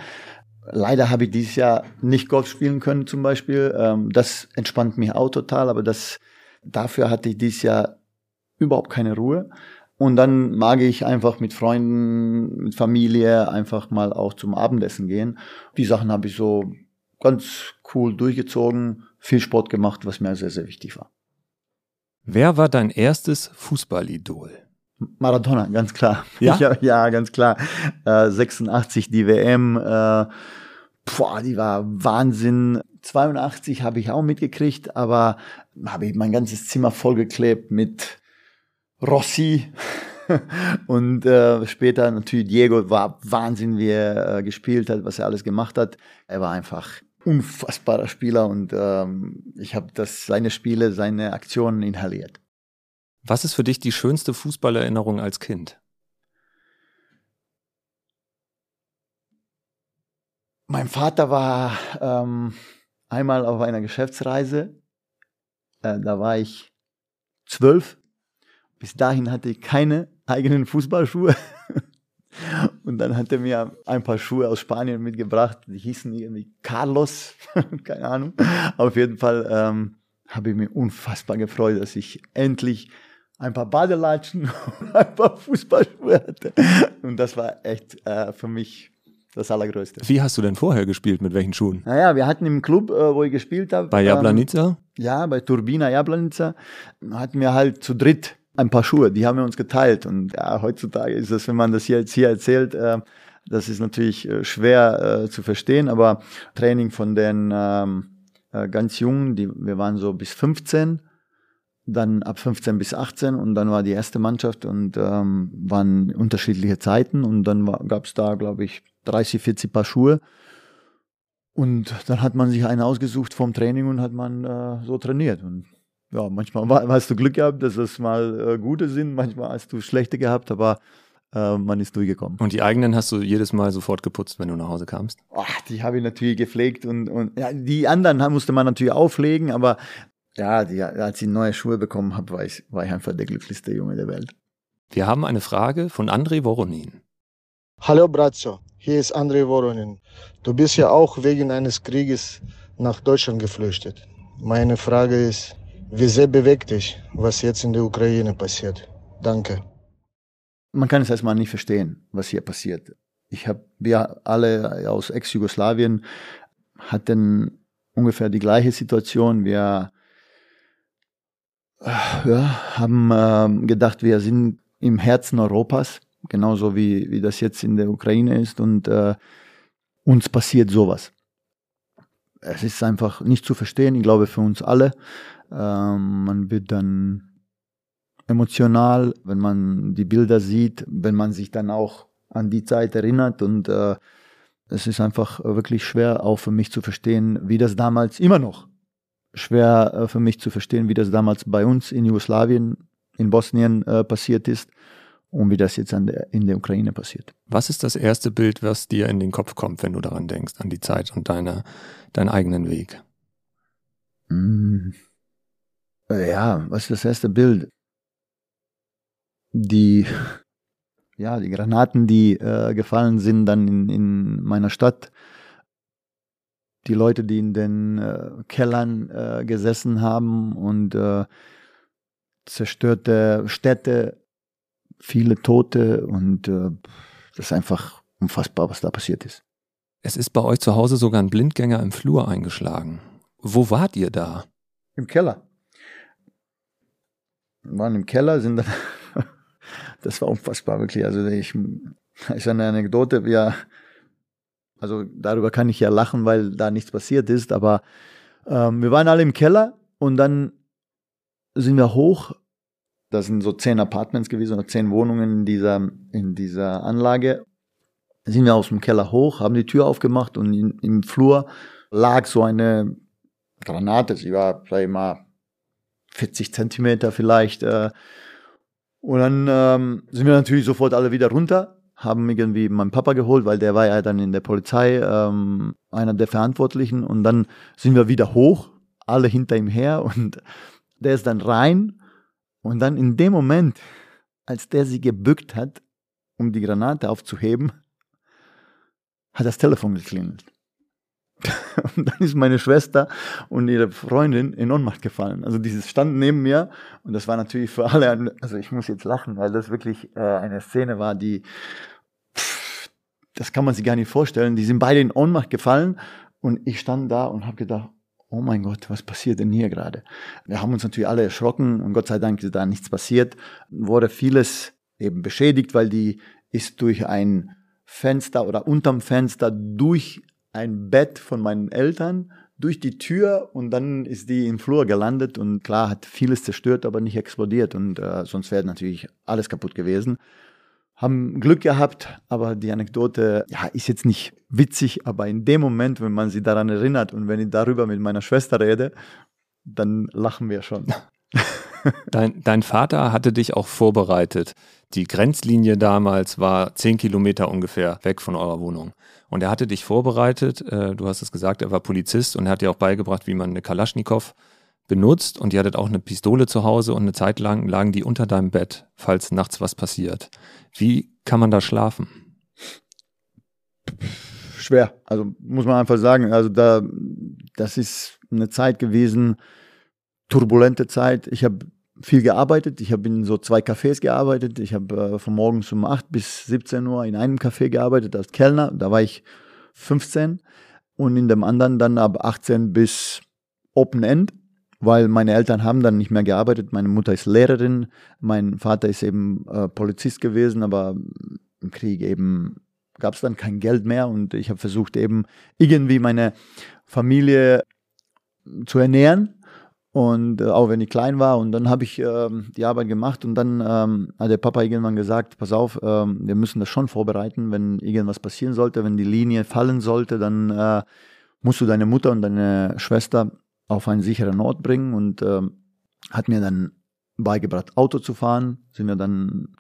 Leider habe ich dieses Jahr nicht Golf spielen können zum Beispiel. Ähm, das entspannt mich auch total, aber das, dafür hatte ich dieses Jahr überhaupt keine Ruhe. Und dann mag ich einfach mit Freunden, mit Familie einfach mal auch zum Abendessen gehen. Die Sachen habe ich so ganz cool durchgezogen viel Sport gemacht, was mir sehr, sehr wichtig war. Wer war dein erstes Fußballidol? Maradona, ganz klar. Ja, ich, ja ganz klar. Äh, 86 die WM, äh, boah, die war Wahnsinn. 82 habe ich auch mitgekriegt, aber habe ich mein ganzes Zimmer vollgeklebt mit Rossi, und äh, später natürlich Diego war Wahnsinn, wie er äh, gespielt hat, was er alles gemacht hat. Er war einfach unfassbarer Spieler und ähm, ich habe das seine Spiele, seine Aktionen inhaliert. Was ist für dich die schönste Fußballerinnerung als Kind? Mein Vater war ähm, einmal auf einer Geschäftsreise. Äh, da war ich zwölf. Bis dahin hatte ich keine eigenen Fußballschuhe. Und dann hat er mir ein paar Schuhe aus Spanien mitgebracht. Die hießen irgendwie Carlos, keine Ahnung. Auf jeden Fall ähm, habe ich mich unfassbar gefreut, dass ich endlich ein paar Badelatschen und ein paar Fußballschuhe hatte. Und das war echt äh, für mich das Allergrößte. Wie hast du denn vorher gespielt? Mit welchen Schuhen? Naja, wir hatten im Club, äh, wo ich gespielt habe. Bei Jablanica? Ähm, ja, bei Turbina Jablanica. Hatten wir halt zu dritt ein paar Schuhe, die haben wir uns geteilt. Und ja, heutzutage ist das, wenn man das jetzt hier erzählt, äh, das ist natürlich äh, schwer äh, zu verstehen, aber Training von den ähm, äh, ganz Jungen, die, wir waren so bis 15, dann ab 15 bis 18 und dann war die erste Mannschaft und ähm, waren unterschiedliche Zeiten und dann gab es da, glaube ich, 30, 40 Paar Schuhe. Und dann hat man sich einen ausgesucht vom Training und hat man äh, so trainiert. Und ja, manchmal hast du Glück gehabt, dass es mal äh, gute sind, manchmal hast du schlechte gehabt, aber äh, man ist durchgekommen. Und die eigenen hast du jedes Mal sofort geputzt, wenn du nach Hause kamst? Oh, die habe ich natürlich gepflegt und, und ja, die anderen musste man natürlich auflegen, aber ja, die, als ich neue Schuhe bekommen habe, war ich, war ich einfach der glücklichste Junge der Welt. Wir haben eine Frage von André Voronin. Hallo Brazzo, hier ist André Voronin. Du bist ja auch wegen eines Krieges nach Deutschland geflüchtet. Meine Frage ist, wie sehr bewegt dich, was jetzt in der Ukraine passiert? Danke. Man kann es erstmal nicht verstehen, was hier passiert. Ich habe, wir alle aus Ex-Jugoslawien hatten ungefähr die gleiche Situation. Wir äh, ja, haben äh, gedacht, wir sind im Herzen Europas, genauso wie, wie das jetzt in der Ukraine ist und äh, uns passiert sowas. Es ist einfach nicht zu verstehen, ich glaube für uns alle. Ähm, man wird dann emotional, wenn man die Bilder sieht, wenn man sich dann auch an die Zeit erinnert und äh, es ist einfach wirklich schwer auch für mich zu verstehen, wie das damals immer noch schwer äh, für mich zu verstehen, wie das damals bei uns in Jugoslawien, in Bosnien äh, passiert ist und wie das jetzt der, in der Ukraine passiert. Was ist das erste Bild, was dir in den Kopf kommt, wenn du daran denkst, an die Zeit und deine, deinen eigenen Weg? Mm. Ja, was ist das erste Bild? Die, ja, die Granaten, die äh, gefallen sind dann in, in meiner Stadt. Die Leute, die in den äh, Kellern äh, gesessen haben und äh, zerstörte Städte, viele Tote und äh, das ist einfach unfassbar, was da passiert ist. Es ist bei euch zu Hause sogar ein Blindgänger im Flur eingeschlagen. Wo wart ihr da? Im Keller waren im Keller, sind dann, das war unfassbar wirklich. Also ich, ist eine Anekdote, wir, also darüber kann ich ja lachen, weil da nichts passiert ist, aber ähm, wir waren alle im Keller und dann sind wir hoch. Das sind so zehn Apartments gewesen oder zehn Wohnungen in dieser, in dieser Anlage. Sind wir aus dem Keller hoch, haben die Tür aufgemacht und in, im Flur lag so eine Granate. Sie war, sag ich mal, 40 Zentimeter vielleicht. Äh, und dann ähm, sind wir natürlich sofort alle wieder runter, haben irgendwie meinen Papa geholt, weil der war ja dann in der Polizei ähm, einer der Verantwortlichen. Und dann sind wir wieder hoch, alle hinter ihm her und der ist dann rein. Und dann in dem Moment, als der sie gebückt hat, um die Granate aufzuheben, hat das Telefon geklingelt. Und dann ist meine Schwester und ihre Freundin in Ohnmacht gefallen. Also dieses standen neben mir und das war natürlich für alle, also ich muss jetzt lachen, weil das wirklich äh, eine Szene war, die, pff, das kann man sich gar nicht vorstellen. Die sind beide in Ohnmacht gefallen und ich stand da und habe gedacht, oh mein Gott, was passiert denn hier gerade? Wir haben uns natürlich alle erschrocken und Gott sei Dank ist da nichts passiert. Wurde vieles eben beschädigt, weil die ist durch ein Fenster oder unterm Fenster durch ein Bett von meinen Eltern durch die Tür und dann ist die im Flur gelandet und klar hat vieles zerstört, aber nicht explodiert und äh, sonst wäre natürlich alles kaputt gewesen. Haben Glück gehabt, aber die Anekdote ja, ist jetzt nicht witzig, aber in dem Moment, wenn man sich daran erinnert und wenn ich darüber mit meiner Schwester rede, dann lachen wir schon. Dein, dein Vater hatte dich auch vorbereitet. Die Grenzlinie damals war zehn Kilometer ungefähr weg von eurer Wohnung. Und er hatte dich vorbereitet, äh, du hast es gesagt, er war Polizist und er hat dir auch beigebracht, wie man eine Kalaschnikow benutzt. Und ihr hattet auch eine Pistole zu Hause und eine Zeit lang lagen die unter deinem Bett, falls nachts was passiert. Wie kann man da schlafen? Schwer. Also muss man einfach sagen, also da, das ist eine Zeit gewesen, turbulente Zeit. Ich habe viel gearbeitet. Ich habe in so zwei Cafés gearbeitet. Ich habe äh, von morgens um 8 bis 17 Uhr in einem Café gearbeitet als Kellner. Da war ich 15 und in dem anderen dann ab 18 bis Open End, weil meine Eltern haben dann nicht mehr gearbeitet. Meine Mutter ist Lehrerin, mein Vater ist eben äh, Polizist gewesen, aber im Krieg eben gab es dann kein Geld mehr und ich habe versucht eben irgendwie meine Familie zu ernähren und äh, auch wenn ich klein war. Und dann habe ich ähm, die Arbeit gemacht. Und dann ähm, hat der Papa irgendwann gesagt, pass auf, ähm, wir müssen das schon vorbereiten, wenn irgendwas passieren sollte, wenn die Linie fallen sollte, dann äh, musst du deine Mutter und deine Schwester auf einen sicheren Ort bringen. Und ähm, hat mir dann beigebracht, Auto zu fahren. Sind wir dann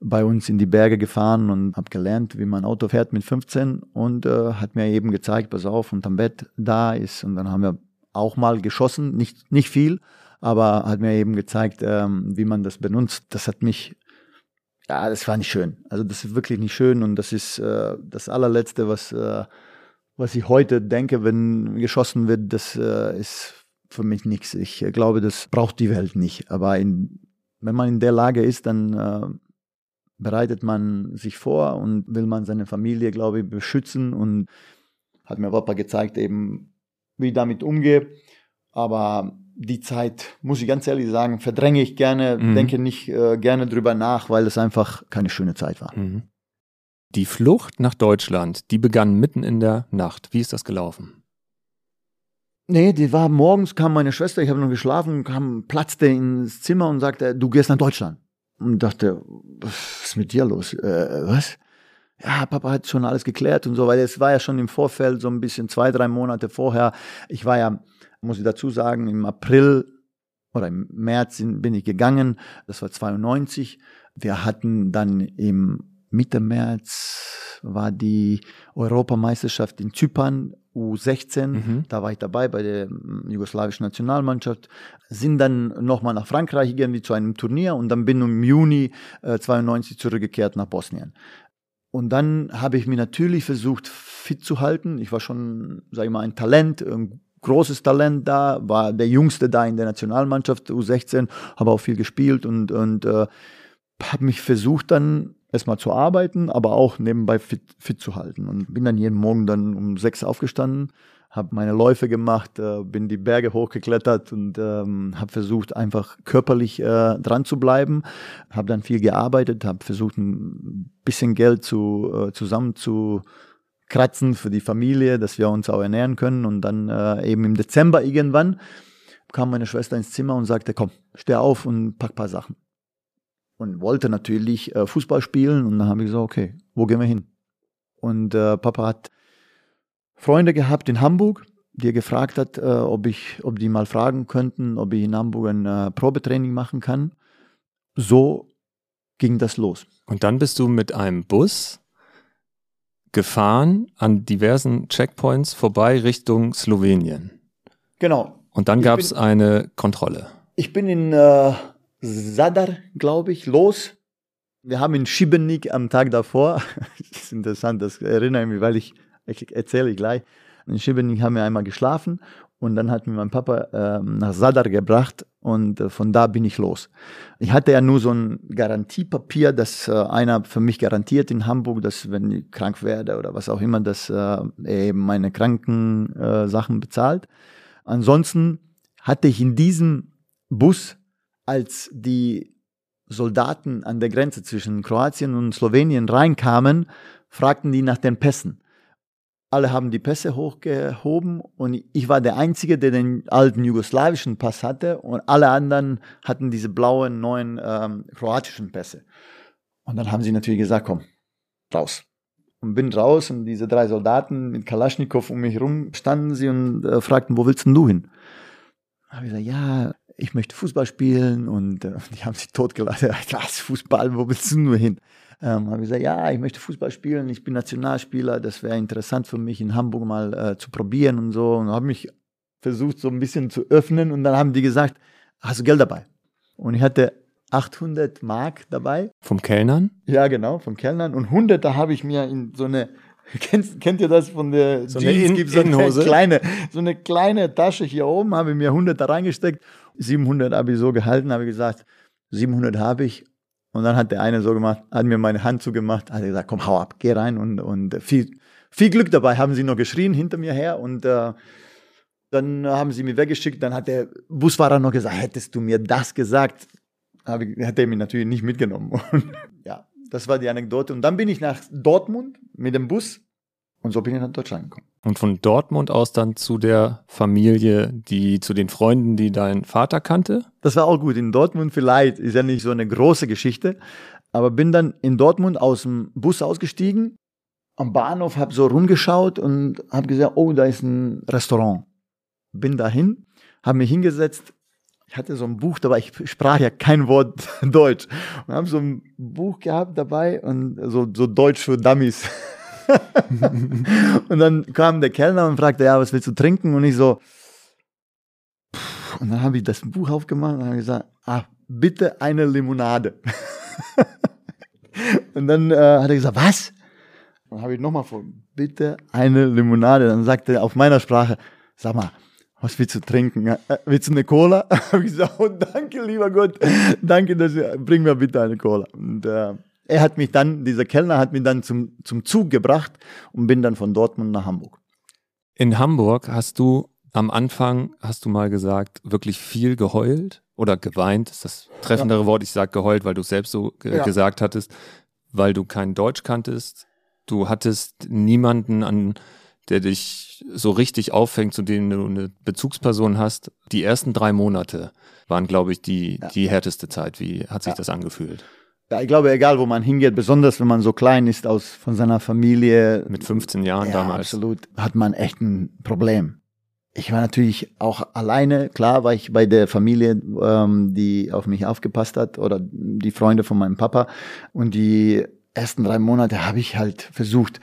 bei uns in die Berge gefahren und habe gelernt, wie man Auto fährt mit 15 und äh, hat mir eben gezeigt, pass auf, unterm Bett da ist. Und dann haben wir auch mal geschossen, nicht, nicht viel, aber hat mir eben gezeigt, ähm, wie man das benutzt. Das hat mich, ja, das war nicht schön. Also das ist wirklich nicht schön und das ist äh, das allerletzte, was, äh, was ich heute denke, wenn geschossen wird, das äh, ist für mich nichts. Ich glaube, das braucht die Welt nicht. Aber in, wenn man in der Lage ist, dann äh, bereitet man sich vor und will man seine Familie, glaube ich, beschützen und hat mir Papa gezeigt, eben wie ich damit umgehe. Aber die Zeit, muss ich ganz ehrlich sagen, verdränge ich gerne, mhm. denke nicht äh, gerne drüber nach, weil es einfach keine schöne Zeit war. Mhm. Die Flucht nach Deutschland, die begann mitten in der Nacht. Wie ist das gelaufen? Nee, die war morgens, kam meine Schwester, ich habe noch geschlafen, kam, platzte ins Zimmer und sagte, du gehst nach Deutschland. Und dachte, was ist mit dir los? Äh, was? Ja, Papa hat schon alles geklärt und so, weil es war ja schon im Vorfeld so ein bisschen zwei, drei Monate vorher. Ich war ja, muss ich dazu sagen, im April oder im März bin ich gegangen. Das war 92. Wir hatten dann im Mitte März war die Europameisterschaft in Zypern, U16. Mhm. Da war ich dabei bei der jugoslawischen Nationalmannschaft. Sind dann nochmal nach Frankreich irgendwie zu einem Turnier und dann bin im Juni äh, 92 zurückgekehrt nach Bosnien. Und dann habe ich mir natürlich versucht, fit zu halten. Ich war schon, sage ich mal, ein Talent, ein großes Talent da, war der Jüngste da in der Nationalmannschaft U16, habe auch viel gespielt und, und äh, habe mich versucht dann erstmal zu arbeiten, aber auch nebenbei fit, fit zu halten. Und bin dann jeden Morgen dann um sechs aufgestanden, habe meine Läufe gemacht, äh, bin die Berge hochgeklettert und ähm, habe versucht, einfach körperlich äh, dran zu bleiben. Habe dann viel gearbeitet, habe versucht, ein bisschen Geld zu, äh, zusammen zu kratzen für die Familie, dass wir uns auch ernähren können. Und dann äh, eben im Dezember irgendwann kam meine Schwester ins Zimmer und sagte, komm, steh auf und pack paar Sachen. Und wollte natürlich äh, Fußball spielen. Und dann habe ich gesagt, okay, wo gehen wir hin? Und äh, Papa hat Freunde gehabt in Hamburg, die er gefragt hat, äh, ob ich, ob die mal fragen könnten, ob ich in Hamburg ein äh, Probetraining machen kann. So ging das los. Und dann bist du mit einem Bus gefahren an diversen Checkpoints vorbei Richtung Slowenien. Genau. Und dann gab es eine Kontrolle. Ich bin in äh, Sadar, glaube ich, los. Wir haben in Šibenik am Tag davor, das ist interessant, das erinnere ich mich, weil ich ich erzähle gleich. In Scheveningen haben wir einmal geschlafen und dann hat mir mein Papa äh, nach Sadar gebracht und äh, von da bin ich los. Ich hatte ja nur so ein Garantiepapier, dass äh, einer für mich garantiert in Hamburg, dass wenn ich krank werde oder was auch immer, dass äh, eben meine Krankensachen äh, bezahlt. Ansonsten hatte ich in diesem Bus, als die Soldaten an der Grenze zwischen Kroatien und Slowenien reinkamen, fragten die nach den Pässen. Alle haben die Pässe hochgehoben und ich war der Einzige, der den alten jugoslawischen Pass hatte und alle anderen hatten diese blauen, neuen ähm, kroatischen Pässe. Und dann haben sie natürlich gesagt, komm, raus. Und bin raus und diese drei Soldaten mit Kalaschnikow um mich herum standen sie und äh, fragten, wo willst denn du hin? habe ich gesagt, ja, ich möchte Fußball spielen und äh, die haben sich totgeladen. Was, Fußball, wo willst du nur hin? Ähm, habe ich gesagt, ja, ich möchte Fußball spielen, ich bin Nationalspieler, das wäre interessant für mich in Hamburg mal äh, zu probieren und so. Und habe mich versucht, so ein bisschen zu öffnen und dann haben die gesagt, hast du Geld dabei? Und ich hatte 800 Mark dabei. Vom Kellnern? Ja, genau, vom Kellnern. Und 100, da habe ich mir in so eine Kennt, kennt ihr das von der so Jeans? Eine In so eine kleine, so eine kleine Tasche hier oben, habe ich mir 100 da reingesteckt. 700 habe ich so gehalten, habe ich gesagt, 700 habe ich. Und dann hat der eine so gemacht, hat mir meine Hand zugemacht, hat gesagt, komm, hau ab, geh rein und, und viel, viel Glück dabei, haben sie noch geschrien hinter mir her und äh, dann haben sie mich weggeschickt. Dann hat der Busfahrer noch gesagt, hättest du mir das gesagt, ich, hat er mich natürlich nicht mitgenommen. Und, ja, das war die Anekdote. Und dann bin ich nach Dortmund mit dem Bus und so bin ich nach Deutschland gekommen. Und von Dortmund aus dann zu der Familie, die zu den Freunden, die dein Vater kannte? Das war auch gut. In Dortmund vielleicht ist ja nicht so eine große Geschichte, aber bin dann in Dortmund aus dem Bus ausgestiegen, am Bahnhof, habe so rumgeschaut und habe gesagt, oh, da ist ein Restaurant. Bin dahin, habe mich hingesetzt, ich hatte so ein Buch dabei, ich sprach ja kein Wort Deutsch und habe so ein Buch gehabt dabei und so, so Deutsch für Dummies. und dann kam der Kellner und fragte, ja, was willst du trinken? Und ich so, und dann habe ich das Buch aufgemacht und habe gesagt, ah, bitte eine Limonade. und dann äh, hat er gesagt, was? Und dann habe ich nochmal vor, bitte eine Limonade. Dann sagte er auf meiner Sprache, sag mal, was willst du trinken? Äh, willst du eine Cola? habe ich gesagt, oh, danke, lieber Gott, danke, dass ihr, bring mir bitte eine Cola. Und äh, er hat mich dann, dieser Kellner hat mich dann zum, zum Zug gebracht und bin dann von Dortmund nach Hamburg. In Hamburg hast du am Anfang, hast du mal gesagt, wirklich viel geheult oder geweint, ist das treffendere ja. Wort. Ich sage geheult, weil du es selbst so ge ja. gesagt hattest, weil du kein Deutsch kanntest. Du hattest niemanden an der dich so richtig auffängt, zu dem du eine Bezugsperson hast. Die ersten drei Monate waren, glaube ich, die, ja. die härteste Zeit. Wie hat sich ja. das angefühlt? Ja, ich glaube, egal wo man hingeht, besonders wenn man so klein ist aus von seiner Familie. Mit 15 Jahren ja, damals. Absolut, hat man echt ein Problem. Ich war natürlich auch alleine, klar war ich bei der Familie, ähm, die auf mich aufgepasst hat oder die Freunde von meinem Papa. Und die ersten drei Monate habe ich halt versucht,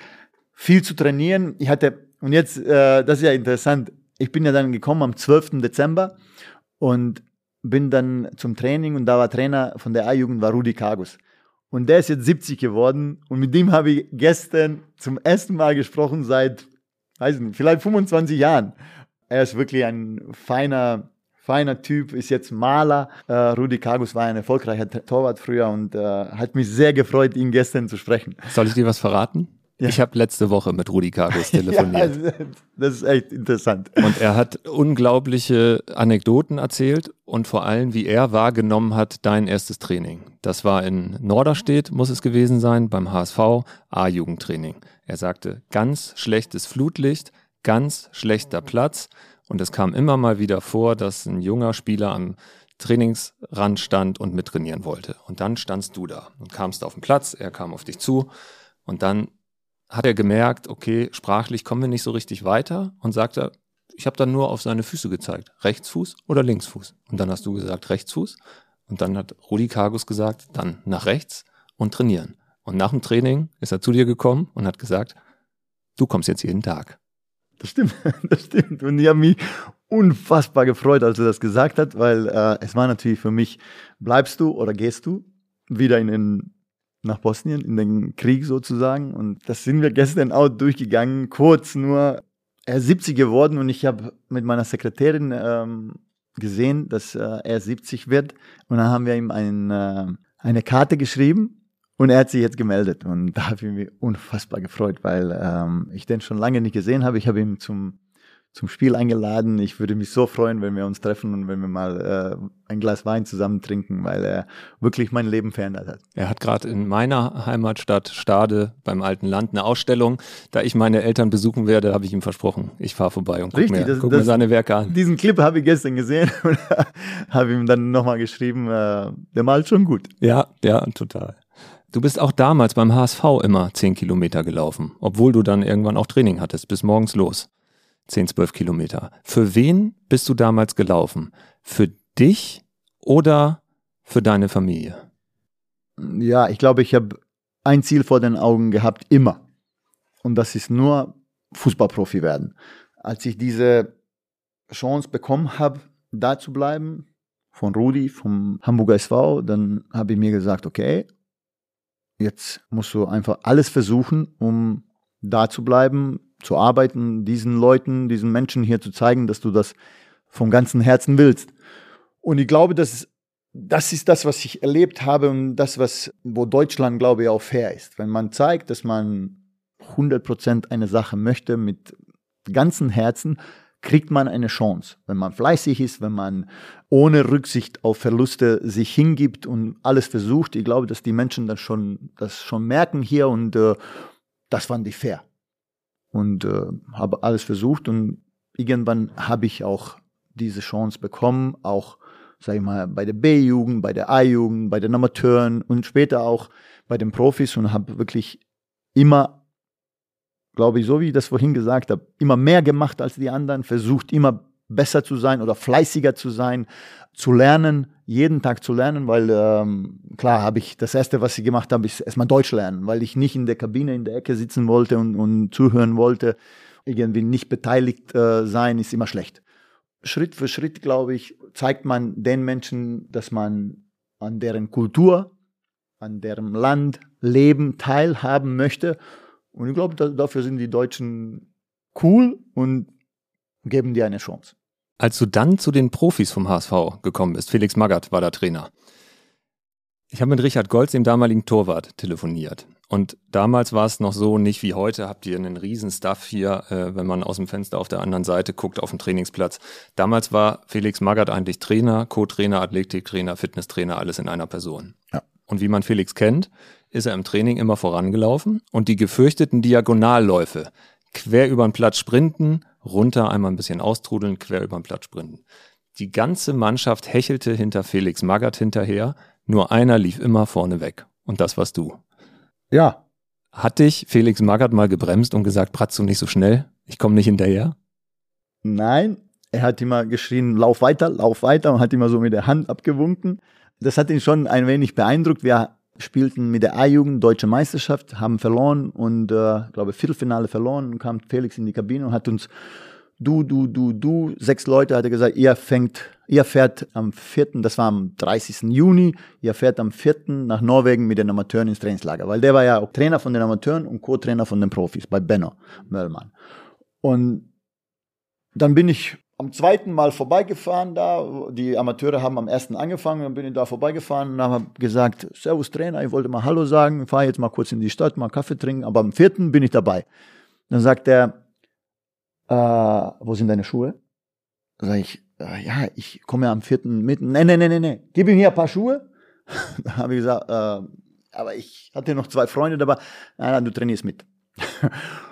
viel zu trainieren. Ich hatte, und jetzt, äh, das ist ja interessant, ich bin ja dann gekommen am 12. Dezember und bin dann zum Training und da war Trainer von der A-Jugend war Rudi Kagus. Und der ist jetzt 70 geworden und mit dem habe ich gestern zum ersten Mal gesprochen seit, weiß nicht, vielleicht 25 Jahren. Er ist wirklich ein feiner, feiner Typ, ist jetzt Maler. Äh, Rudi Kagus war ein erfolgreicher Torwart früher und äh, hat mich sehr gefreut, ihn gestern zu sprechen. Soll ich dir was verraten? Ja. Ich habe letzte Woche mit Rudi Kargus telefoniert. ja, das ist echt interessant. Und er hat unglaubliche Anekdoten erzählt und vor allem, wie er wahrgenommen hat, dein erstes Training. Das war in Norderstedt, muss es gewesen sein, beim HSV, A-Jugendtraining. Er sagte, ganz schlechtes Flutlicht, ganz schlechter Platz. Und es kam immer mal wieder vor, dass ein junger Spieler am Trainingsrand stand und mittrainieren wollte. Und dann standst du da und kamst auf den Platz, er kam auf dich zu und dann hat er gemerkt, okay, sprachlich kommen wir nicht so richtig weiter und sagte, ich habe dann nur auf seine Füße gezeigt, Rechtsfuß oder Linksfuß. Und dann hast du gesagt Rechtsfuß und dann hat Rudi Kargus gesagt, dann nach rechts und trainieren. Und nach dem Training ist er zu dir gekommen und hat gesagt, du kommst jetzt jeden Tag. Das stimmt, das stimmt. Und ich habe mich unfassbar gefreut, als er das gesagt hat, weil äh, es war natürlich für mich, bleibst du oder gehst du wieder in den nach Bosnien in den Krieg sozusagen. Und das sind wir gestern auch durchgegangen, kurz nur. Er ist 70 geworden und ich habe mit meiner Sekretärin ähm, gesehen, dass äh, er 70 wird. Und dann haben wir ihm ein, äh, eine Karte geschrieben und er hat sich jetzt gemeldet. Und da habe ich mich unfassbar gefreut, weil ähm, ich den schon lange nicht gesehen habe. Ich habe ihn zum, zum Spiel eingeladen. Ich würde mich so freuen, wenn wir uns treffen und wenn wir mal äh, ein Glas Wein zusammen trinken, weil er wirklich mein Leben verändert hat. Er hat gerade in meiner Heimatstadt Stade beim Alten Land eine Ausstellung. Da ich meine Eltern besuchen werde, habe ich ihm versprochen, ich fahre vorbei und gucke mir, das, guck das, mir seine Werke an. Diesen Clip habe ich gestern gesehen und habe ihm dann nochmal geschrieben, äh, der malt schon gut. Ja, ja, total. Du bist auch damals beim HSV immer 10 Kilometer gelaufen, obwohl du dann irgendwann auch Training hattest, bis morgens los. 10, 12 Kilometer. Für wen bist du damals gelaufen? Für dich oder für deine Familie? Ja, ich glaube, ich habe ein Ziel vor den Augen gehabt, immer. Und das ist nur Fußballprofi werden. Als ich diese Chance bekommen habe, da zu bleiben, von Rudi, vom Hamburger SV, dann habe ich mir gesagt, okay, jetzt musst du einfach alles versuchen, um da zu bleiben, zu arbeiten, diesen Leuten, diesen Menschen hier zu zeigen, dass du das vom ganzen Herzen willst. Und ich glaube, dass das ist das, was ich erlebt habe und das, was, wo Deutschland, glaube ich, auch fair ist. Wenn man zeigt, dass man 100% eine Sache möchte mit ganzem Herzen, kriegt man eine Chance. Wenn man fleißig ist, wenn man ohne Rücksicht auf Verluste sich hingibt und alles versucht. Ich glaube, dass die Menschen das schon, das schon merken hier und äh, das fand ich fair und äh, habe alles versucht und irgendwann habe ich auch diese Chance bekommen, auch sag ich mal bei der B-Jugend, bei der A-Jugend, bei den Amateuren und später auch bei den Profis und habe wirklich immer, glaube ich, so wie ich das vorhin gesagt habe, immer mehr gemacht als die anderen, versucht immer besser zu sein oder fleißiger zu sein, zu lernen, jeden Tag zu lernen, weil ähm, klar habe ich das erste, was ich gemacht habe, ist erstmal Deutsch lernen, weil ich nicht in der Kabine in der Ecke sitzen wollte und, und zuhören wollte. Irgendwie nicht beteiligt äh, sein ist immer schlecht. Schritt für Schritt, glaube ich, zeigt man den Menschen, dass man an deren Kultur, an deren Land, Leben teilhaben möchte. Und ich glaube, da, dafür sind die Deutschen cool und geben dir eine Chance. Als du dann zu den Profis vom HSV gekommen bist, Felix Magath war der Trainer. Ich habe mit Richard Golz, dem damaligen Torwart, telefoniert. Und damals war es noch so, nicht wie heute, habt ihr einen riesen Stuff hier, äh, wenn man aus dem Fenster auf der anderen Seite guckt, auf dem Trainingsplatz. Damals war Felix Magath eigentlich Trainer, Co-Trainer, Athletiktrainer, Fitnesstrainer, alles in einer Person. Ja. Und wie man Felix kennt, ist er im Training immer vorangelaufen und die gefürchteten Diagonalläufe, quer über den Platz sprinten, runter, einmal ein bisschen austrudeln, quer über den Platz sprinten. Die ganze Mannschaft hechelte hinter Felix Magath hinterher, nur einer lief immer vorne weg. Und das warst du. Ja. Hat dich Felix Magath mal gebremst und gesagt, pratzt du nicht so schnell? Ich komme nicht hinterher? Nein, er hat immer geschrien, lauf weiter, lauf weiter und hat immer so mit der Hand abgewunken. Das hat ihn schon ein wenig beeindruckt. Wir spielten mit der A-Jugend deutsche Meisterschaft, haben verloren und äh, glaube Viertelfinale verloren und kam Felix in die Kabine und hat uns du, du, du, du, sechs Leute hat er gesagt, ihr fängt, ihr fährt am vierten, das war am 30. Juni, ihr fährt am vierten nach Norwegen mit den Amateuren ins Trainingslager, weil der war ja auch Trainer von den Amateuren und Co-Trainer von den Profis bei Benno Möllmann. Und dann bin ich am zweiten Mal vorbeigefahren da. Die Amateure haben am ersten angefangen, dann bin ich da vorbeigefahren und habe gesagt, Servus Trainer, ich wollte mal Hallo sagen, fahre jetzt mal kurz in die Stadt, mal Kaffee trinken, aber am vierten bin ich dabei. Dann sagt er, äh, wo sind deine Schuhe? Da sage ich, äh, ja, ich komme am vierten mit. Nee, nee, nee, nee, nee, gib ihm hier ein paar Schuhe. da habe ich gesagt, äh, aber ich hatte noch zwei Freunde dabei. Nein, nein, du trainierst mit.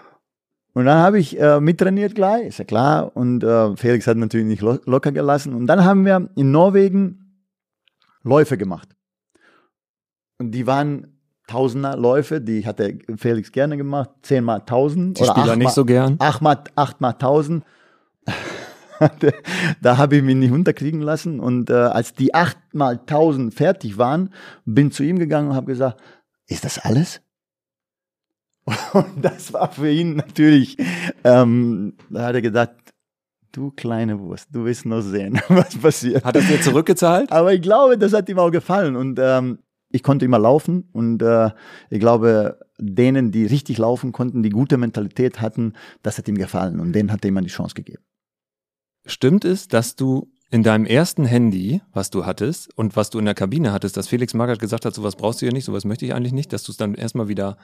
Und dann habe ich äh, mittrainiert gleich, ist ja klar. Und äh, Felix hat natürlich nicht lo locker gelassen. Und dann haben wir in Norwegen Läufe gemacht. Und die waren Tausender Läufe, die hat der Felix gerne gemacht, zehnmal tausend. Die Spieler nicht so gern. Achtmal, achtmal tausend. da habe ich mich nicht unterkriegen lassen. Und äh, als die achtmal tausend fertig waren, bin zu ihm gegangen und habe gesagt, ist das alles? Und das war für ihn natürlich, ähm, da hat er gedacht, du kleine Wurst, du wirst noch sehen, was passiert. Hat er dir zurückgezahlt? Aber ich glaube, das hat ihm auch gefallen. Und ähm, ich konnte immer laufen. Und äh, ich glaube, denen, die richtig laufen konnten, die gute Mentalität hatten, das hat ihm gefallen. Und denen hat er immer die Chance gegeben. Stimmt es, dass du in deinem ersten Handy, was du hattest und was du in der Kabine hattest, dass Felix Magath gesagt hat, sowas brauchst du ja nicht, sowas möchte ich eigentlich nicht, dass du es dann erstmal wieder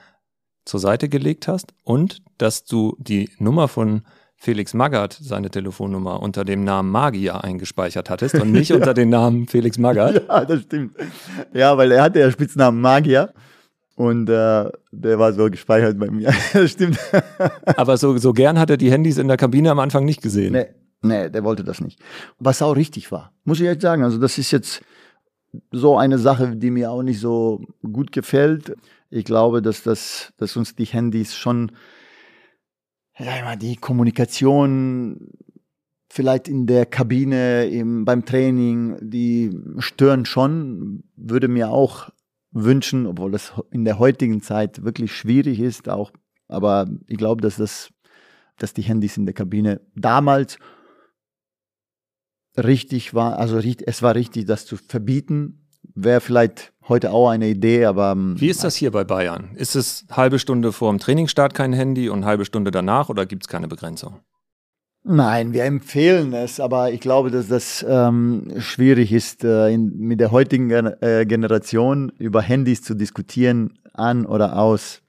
zur Seite gelegt hast und dass du die Nummer von Felix Magath seine Telefonnummer unter dem Namen Magier eingespeichert hattest und nicht ja. unter dem Namen Felix Magath. Ja, das stimmt. Ja, weil er hatte ja Spitznamen Magier. Und äh, der war so gespeichert bei mir. das stimmt. Aber so, so gern hat er die Handys in der Kabine am Anfang nicht gesehen. Nee, nee, der wollte das nicht. Was auch richtig war, muss ich jetzt sagen. Also das ist jetzt so eine Sache, die mir auch nicht so gut gefällt. Ich glaube, dass das, dass uns die Handys schon sag mal, die Kommunikation vielleicht in der Kabine, im, beim Training, die stören schon, würde mir auch wünschen, obwohl das in der heutigen Zeit wirklich schwierig ist, auch, aber ich glaube, dass das, dass die Handys in der Kabine damals richtig war, also es war richtig, das zu verbieten, wäre vielleicht heute auch eine Idee, aber. Ähm, Wie ist das hier bei Bayern? Ist es halbe Stunde vor dem Trainingsstart kein Handy und halbe Stunde danach oder gibt es keine Begrenzung? Nein, wir empfehlen es, aber ich glaube, dass das ähm, schwierig ist, äh, in, mit der heutigen äh, Generation über Handys zu diskutieren, an oder aus,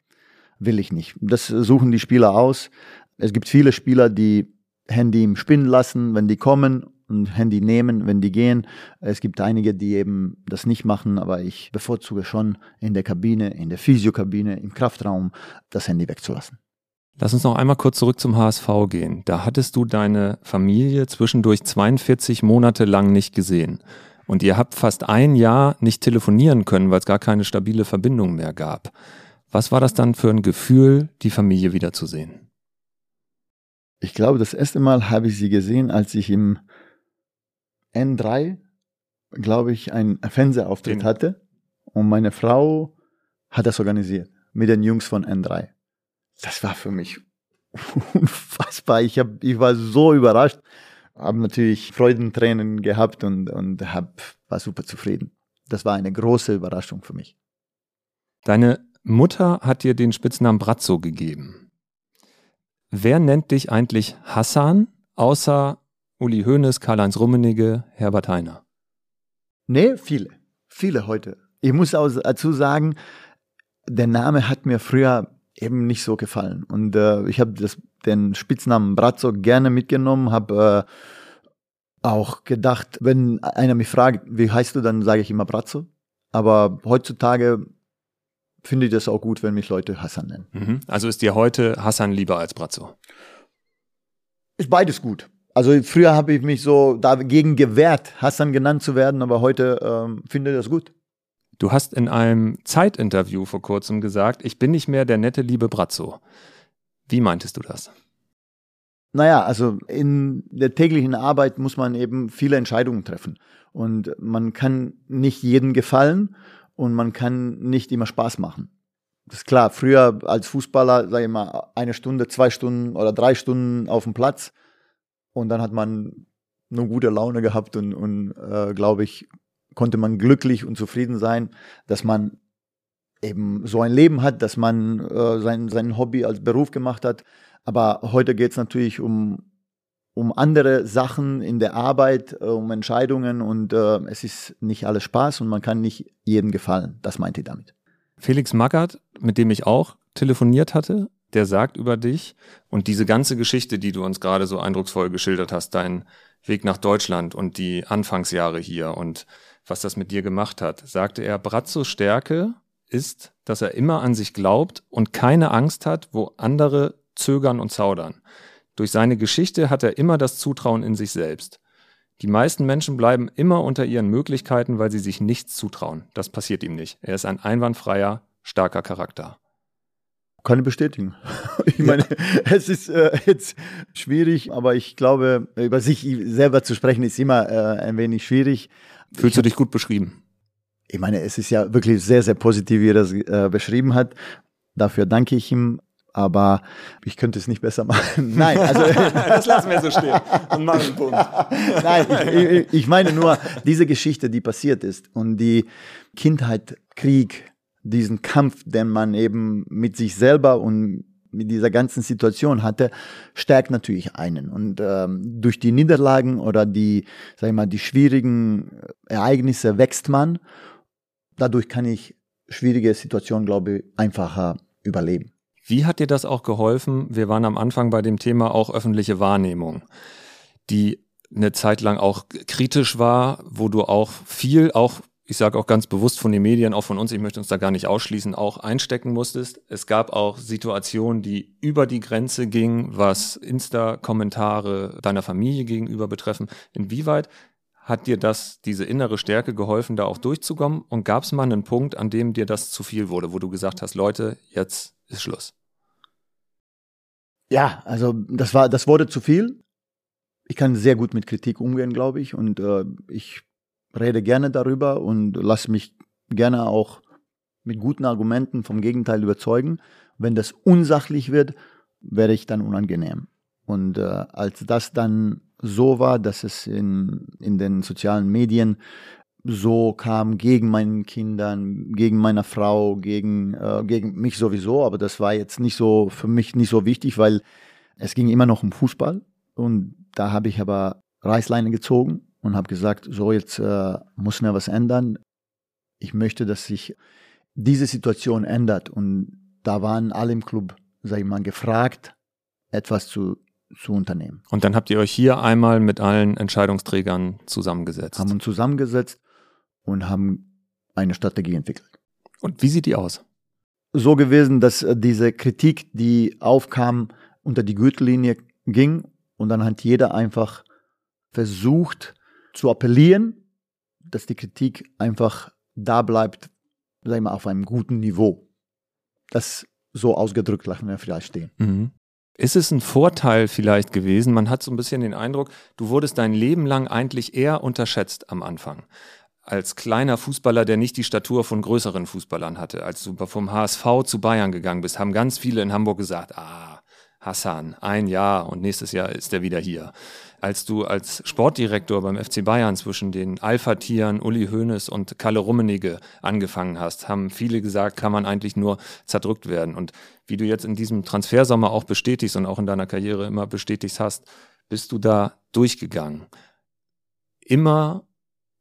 will ich nicht. Das suchen die Spieler aus. Es gibt viele Spieler, die Handy im Spinnen lassen, wenn die kommen ein Handy nehmen, wenn die gehen. Es gibt einige, die eben das nicht machen, aber ich bevorzuge schon in der Kabine, in der Physiokabine, im Kraftraum das Handy wegzulassen. Lass uns noch einmal kurz zurück zum HSV gehen. Da hattest du deine Familie zwischendurch 42 Monate lang nicht gesehen. Und ihr habt fast ein Jahr nicht telefonieren können, weil es gar keine stabile Verbindung mehr gab. Was war das dann für ein Gefühl, die Familie wiederzusehen? Ich glaube, das erste Mal habe ich sie gesehen, als ich im N3, glaube ich, einen Fernsehauftritt Den. hatte. Und meine Frau hat das organisiert mit den Jungs von N3. Das war für mich unfassbar. Ich, hab, ich war so überrascht, habe natürlich Freudentränen gehabt und, und hab, war super zufrieden. Das war eine große Überraschung für mich. Deine Mutter hat dir den Spitznamen Brazzo gegeben. Wer nennt dich eigentlich Hassan, außer Uli Hoeneß, Karl-Heinz Rummenigge, Herbert Heiner? Nee, viele. Viele heute. Ich muss auch dazu sagen, der Name hat mir früher eben nicht so gefallen. Und äh, ich habe den Spitznamen Brazzo gerne mitgenommen, habe äh, auch gedacht, wenn einer mich fragt, wie heißt du, dann sage ich immer Brazzo. Aber heutzutage finde ich das auch gut, wenn mich Leute Hassan nennen. Mhm. Also ist dir heute Hassan lieber als Brazzo? Ist beides gut. Also früher habe ich mich so dagegen gewehrt, Hassan genannt zu werden, aber heute ähm, finde ich das gut. Du hast in einem Zeitinterview vor kurzem gesagt, ich bin nicht mehr der nette liebe Brazzo. Wie meintest du das? Naja, also in der täglichen Arbeit muss man eben viele Entscheidungen treffen. Und man kann nicht jedem gefallen und man kann nicht immer Spaß machen. Das ist klar, früher als Fußballer, sage ich mal, eine Stunde, zwei Stunden oder drei Stunden auf dem Platz und dann hat man nur gute Laune gehabt und, und äh, glaube ich, konnte man glücklich und zufrieden sein, dass man eben so ein Leben hat, dass man äh, sein, sein Hobby als Beruf gemacht hat. Aber heute geht es natürlich um, um andere Sachen in der Arbeit, äh, um Entscheidungen und äh, es ist nicht alles Spaß und man kann nicht jedem gefallen. Das meinte ich damit. Felix Magath, mit dem ich auch telefoniert hatte, der sagt über dich und diese ganze Geschichte, die du uns gerade so eindrucksvoll geschildert hast, dein Weg nach Deutschland und die Anfangsjahre hier und was das mit dir gemacht hat, sagte er, Brazzos Stärke ist, dass er immer an sich glaubt und keine Angst hat, wo andere zögern und zaudern. Durch seine Geschichte hat er immer das Zutrauen in sich selbst. Die meisten Menschen bleiben immer unter ihren Möglichkeiten, weil sie sich nichts zutrauen. Das passiert ihm nicht. Er ist ein einwandfreier, starker Charakter. Kann ich bestätigen. Ich meine, ja. es ist äh, jetzt schwierig, aber ich glaube, über sich selber zu sprechen ist immer äh, ein wenig schwierig. Fühlst ich du dich gut beschrieben? Ich meine, es ist ja wirklich sehr, sehr positiv, wie er das äh, beschrieben hat. Dafür danke ich ihm. Aber ich könnte es nicht besser machen. Nein, also das lassen wir so stehen und machen einen Punkt. Nein, ich, ich meine nur diese Geschichte, die passiert ist und die Kindheit, Krieg, diesen Kampf, den man eben mit sich selber und mit dieser ganzen Situation hatte, stärkt natürlich einen. Und ähm, durch die Niederlagen oder die, sag ich mal, die schwierigen Ereignisse wächst man. Dadurch kann ich schwierige Situationen, glaube ich, einfacher überleben. Wie hat dir das auch geholfen? Wir waren am Anfang bei dem Thema auch öffentliche Wahrnehmung, die eine Zeit lang auch kritisch war, wo du auch viel, auch ich sage auch ganz bewusst von den Medien, auch von uns, ich möchte uns da gar nicht ausschließen, auch einstecken musstest. Es gab auch Situationen, die über die Grenze gingen, was Insta-Kommentare deiner Familie gegenüber betreffen. Inwieweit hat dir das, diese innere Stärke geholfen, da auch durchzukommen? Und gab es mal einen Punkt, an dem dir das zu viel wurde, wo du gesagt hast, Leute, jetzt ist Schluss? Ja, also das war, das wurde zu viel. Ich kann sehr gut mit Kritik umgehen, glaube ich, und äh, ich rede gerne darüber und lasse mich gerne auch mit guten Argumenten vom Gegenteil überzeugen. Wenn das unsachlich wird, werde ich dann unangenehm. Und äh, als das dann so war, dass es in, in den sozialen Medien so kam gegen meinen Kindern, gegen meine Frau, gegen, äh, gegen mich sowieso, aber das war jetzt nicht so für mich nicht so wichtig, weil es ging immer noch um Fußball und da habe ich aber Reißleine gezogen und habe gesagt, so jetzt äh, muss mir was ändern. Ich möchte, dass sich diese Situation ändert. Und da waren alle im Club, sag ich mal, gefragt, etwas zu, zu unternehmen. Und dann habt ihr euch hier einmal mit allen Entscheidungsträgern zusammengesetzt. Haben uns zusammengesetzt und haben eine Strategie entwickelt. Und wie sieht die aus? So gewesen, dass äh, diese Kritik, die aufkam, unter die Gürtellinie ging und dann hat jeder einfach versucht, zu appellieren, dass die Kritik einfach da bleibt, sag ich mal, auf einem guten Niveau. Das so ausgedrückt lassen wir vielleicht stehen. Mhm. Ist es ein Vorteil vielleicht gewesen? Man hat so ein bisschen den Eindruck, du wurdest dein Leben lang eigentlich eher unterschätzt am Anfang. Als kleiner Fußballer, der nicht die Statur von größeren Fußballern hatte, als du vom HSV zu Bayern gegangen bist, haben ganz viele in Hamburg gesagt, ah, Hassan, ein Jahr und nächstes Jahr ist er wieder hier. Als du als Sportdirektor beim FC Bayern zwischen den Alpha-Tieren Uli Hoeneß und Kalle Rummenigge angefangen hast, haben viele gesagt, kann man eigentlich nur zerdrückt werden. Und wie du jetzt in diesem Transfersommer auch bestätigst und auch in deiner Karriere immer bestätigt hast, bist du da durchgegangen. Immer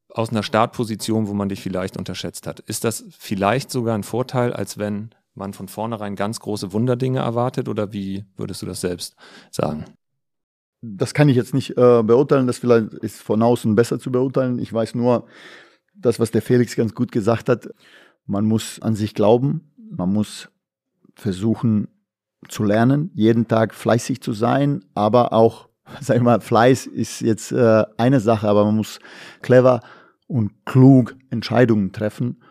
aus einer Startposition, wo man dich vielleicht unterschätzt hat. Ist das vielleicht sogar ein Vorteil, als wenn man von vornherein ganz große Wunderdinge erwartet oder wie würdest du das selbst sagen? Das kann ich jetzt nicht äh, beurteilen, das vielleicht ist von außen besser zu beurteilen. Ich weiß nur, das, was der Felix ganz gut gesagt hat, man muss an sich glauben, man muss versuchen zu lernen, jeden Tag fleißig zu sein, aber auch, sag ich mal, Fleiß ist jetzt äh, eine Sache, aber man muss clever und klug Entscheidungen treffen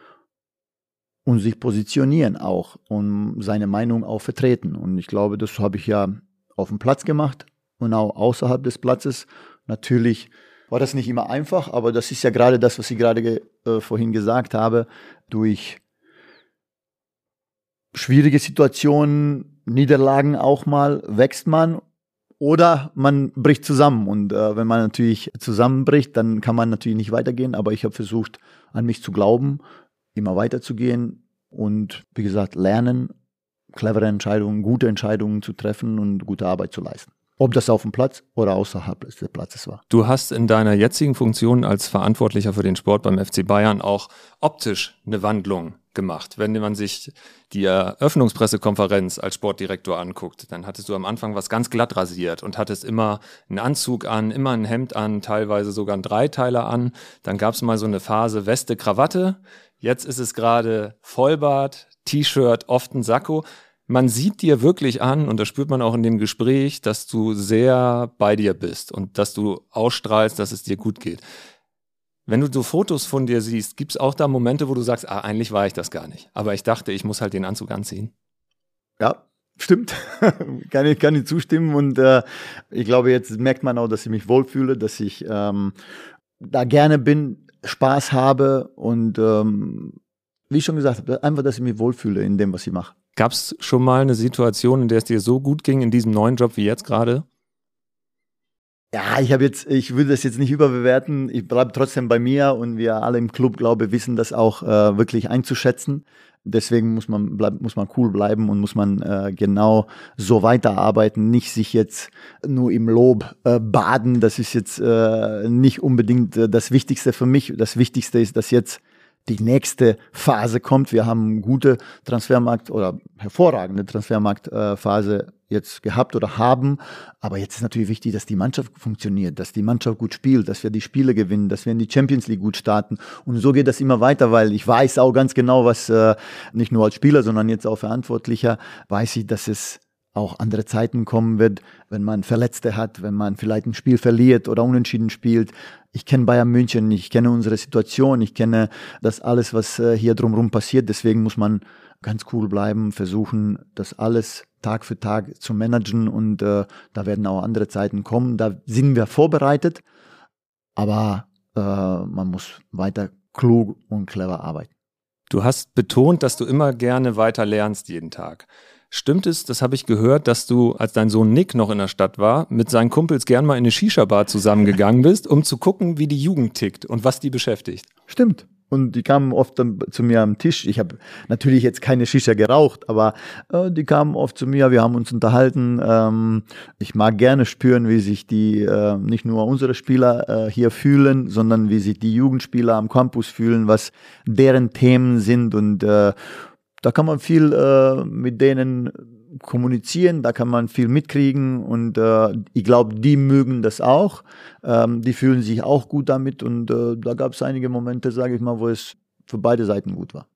und sich positionieren auch und seine Meinung auch vertreten. Und ich glaube, das habe ich ja auf dem Platz gemacht und auch außerhalb des Platzes. Natürlich war das nicht immer einfach, aber das ist ja gerade das, was ich gerade äh, vorhin gesagt habe. Durch schwierige Situationen, Niederlagen auch mal, wächst man oder man bricht zusammen. Und äh, wenn man natürlich zusammenbricht, dann kann man natürlich nicht weitergehen. Aber ich habe versucht, an mich zu glauben immer weiterzugehen und wie gesagt, lernen, clevere Entscheidungen, gute Entscheidungen zu treffen und gute Arbeit zu leisten. Ob das auf dem Platz oder außerhalb des Platzes war. Du hast in deiner jetzigen Funktion als Verantwortlicher für den Sport beim FC Bayern auch optisch eine Wandlung gemacht. Wenn man sich die Eröffnungspressekonferenz als Sportdirektor anguckt, dann hattest du am Anfang was ganz glatt rasiert und hattest immer einen Anzug an, immer ein Hemd an, teilweise sogar einen Dreiteiler an. Dann gab es mal so eine Phase Weste, Krawatte. Jetzt ist es gerade Vollbart, T-Shirt, oft ein Sakko. Man sieht dir wirklich an, und das spürt man auch in dem Gespräch, dass du sehr bei dir bist und dass du ausstrahlst, dass es dir gut geht. Wenn du so Fotos von dir siehst, gibt es auch da Momente, wo du sagst, ah, eigentlich war ich das gar nicht. Aber ich dachte, ich muss halt den Anzug anziehen. Ja, stimmt. kann, ich, kann ich zustimmen. Und äh, ich glaube, jetzt merkt man auch, dass ich mich wohlfühle, dass ich ähm, da gerne bin. Spaß habe und ähm, wie ich schon gesagt habe, einfach, dass ich mich wohlfühle in dem, was ich mache. Gab es schon mal eine Situation, in der es dir so gut ging in diesem neuen Job wie jetzt gerade? Ja, ich habe jetzt, ich würde das jetzt nicht überbewerten. Ich bleibe trotzdem bei mir und wir alle im Club, glaube ich, wissen das auch äh, wirklich einzuschätzen. Deswegen muss man bleib, muss man cool bleiben und muss man äh, genau so weiterarbeiten, nicht sich jetzt nur im Lob äh, baden. Das ist jetzt äh, nicht unbedingt äh, das Wichtigste für mich. Das Wichtigste ist, dass jetzt die nächste Phase kommt. Wir haben gute Transfermarkt oder hervorragende Transfermarktphase jetzt gehabt oder haben. Aber jetzt ist natürlich wichtig, dass die Mannschaft funktioniert, dass die Mannschaft gut spielt, dass wir die Spiele gewinnen, dass wir in die Champions League gut starten. Und so geht das immer weiter, weil ich weiß auch ganz genau, was äh, nicht nur als Spieler, sondern jetzt auch Verantwortlicher, weiß ich, dass es auch andere Zeiten kommen wird, wenn man Verletzte hat, wenn man vielleicht ein Spiel verliert oder unentschieden spielt. Ich kenne Bayern München, ich kenne unsere Situation, ich kenne das alles, was äh, hier drumherum passiert. Deswegen muss man ganz cool bleiben, versuchen, das alles Tag für Tag zu managen und äh, da werden auch andere Zeiten kommen. Da sind wir vorbereitet, aber äh, man muss weiter klug und clever arbeiten. Du hast betont, dass du immer gerne weiter lernst jeden Tag. Stimmt es, das habe ich gehört, dass du, als dein Sohn Nick noch in der Stadt war, mit seinen Kumpels gern mal in eine Shisha-Bar zusammengegangen bist, um zu gucken, wie die Jugend tickt und was die beschäftigt? Stimmt. Und die kamen oft dann zu mir am Tisch. Ich habe natürlich jetzt keine Shisha geraucht, aber äh, die kamen oft zu mir. Wir haben uns unterhalten. Ähm, ich mag gerne spüren, wie sich die äh, nicht nur unsere Spieler äh, hier fühlen, sondern wie sich die Jugendspieler am Campus fühlen, was deren Themen sind. Und äh, da kann man viel äh, mit denen kommunizieren, da kann man viel mitkriegen und äh, ich glaube, die mögen das auch. Ähm, die fühlen sich auch gut damit und äh, da gab es einige Momente, sage ich mal, wo es für beide Seiten gut war.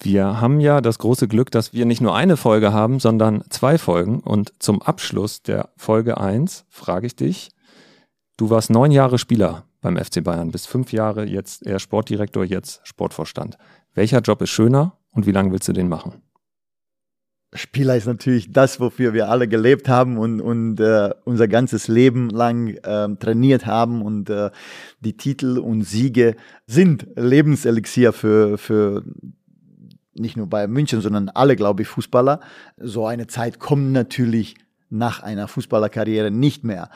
Wir haben ja das große Glück, dass wir nicht nur eine Folge haben, sondern zwei Folgen. Und zum Abschluss der Folge 1 frage ich dich, du warst neun Jahre Spieler beim FC Bayern, bis fünf Jahre jetzt eher Sportdirektor, jetzt Sportvorstand. Welcher Job ist schöner und wie lange willst du den machen? Spieler ist natürlich das, wofür wir alle gelebt haben und, und äh, unser ganzes Leben lang äh, trainiert haben. Und äh, die Titel und Siege sind Lebenselixier für, für nicht nur Bayern München, sondern alle, glaube ich, Fußballer. So eine Zeit kommt natürlich nach einer Fußballerkarriere nicht mehr.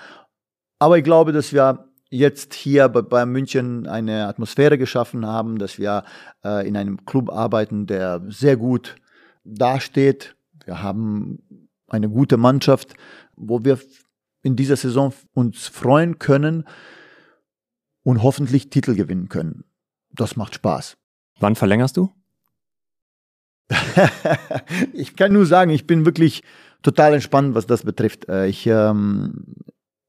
Aber ich glaube, dass wir jetzt hier bei Bayern München eine Atmosphäre geschaffen haben, dass wir äh, in einem Club arbeiten, der sehr gut dasteht, wir haben eine gute Mannschaft, wo wir in dieser Saison uns freuen können und hoffentlich Titel gewinnen können. Das macht Spaß. Wann verlängerst du? ich kann nur sagen, ich bin wirklich total entspannt, was das betrifft. Äh, ich ähm,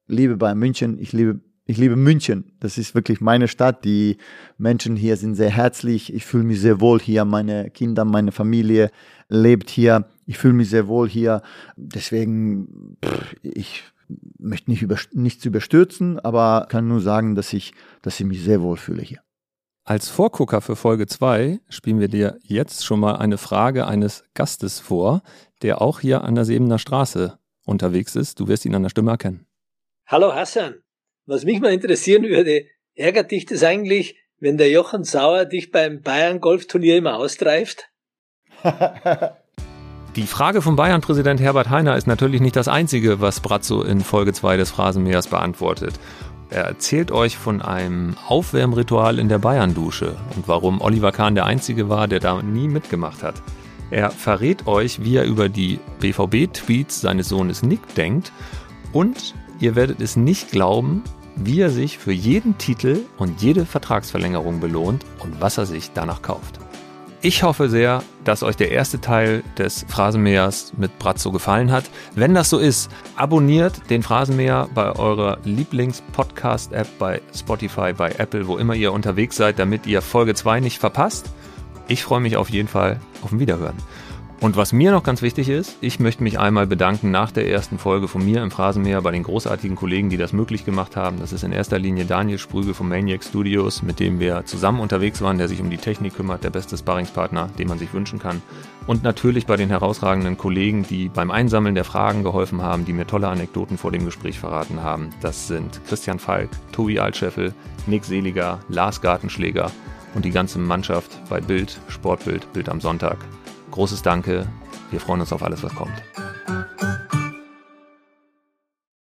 liebe bei München, ich liebe ich liebe München. Das ist wirklich meine Stadt. Die Menschen hier sind sehr herzlich. Ich fühle mich sehr wohl hier. Meine Kinder, meine Familie lebt hier. Ich fühle mich sehr wohl hier. Deswegen, pff, ich möchte nicht über, nichts überstürzen, aber kann nur sagen, dass ich, dass ich mich sehr wohl fühle hier. Als Vorgucker für Folge 2 spielen wir dir jetzt schon mal eine Frage eines Gastes vor, der auch hier an der Sebener Straße unterwegs ist. Du wirst ihn an der Stimme erkennen. Hallo Hassan. Was mich mal interessieren würde, ärgert dich das eigentlich, wenn der Jochen Sauer dich beim Bayern Golfturnier immer austreift? Die Frage von Bayern-Präsident Herbert Heiner ist natürlich nicht das einzige, was Brazzo in Folge 2 des Phrasenmähers beantwortet. Er erzählt euch von einem Aufwärmritual in der Bayern-Dusche und warum Oliver Kahn der Einzige war, der da nie mitgemacht hat. Er verrät euch, wie er über die BVB-Tweets seines Sohnes Nick denkt und Ihr werdet es nicht glauben, wie er sich für jeden Titel und jede Vertragsverlängerung belohnt und was er sich danach kauft. Ich hoffe sehr, dass euch der erste Teil des Phrasenmähers mit Bratzo gefallen hat. Wenn das so ist, abonniert den Phrasenmäher bei eurer Lieblings-Podcast-App, bei Spotify, bei Apple, wo immer ihr unterwegs seid, damit ihr Folge 2 nicht verpasst. Ich freue mich auf jeden Fall auf ein Wiederhören. Und was mir noch ganz wichtig ist, ich möchte mich einmal bedanken nach der ersten Folge von mir im Phrasenmäher bei den großartigen Kollegen, die das möglich gemacht haben. Das ist in erster Linie Daniel Sprügel von Maniac Studios, mit dem wir zusammen unterwegs waren, der sich um die Technik kümmert, der beste Sparringspartner, den man sich wünschen kann. Und natürlich bei den herausragenden Kollegen, die beim Einsammeln der Fragen geholfen haben, die mir tolle Anekdoten vor dem Gespräch verraten haben. Das sind Christian Falk, Tobi Altscheffel, Nick Seliger, Lars Gartenschläger und die ganze Mannschaft bei Bild, Sportbild, Bild am Sonntag. Großes Danke. Wir freuen uns auf alles, was kommt.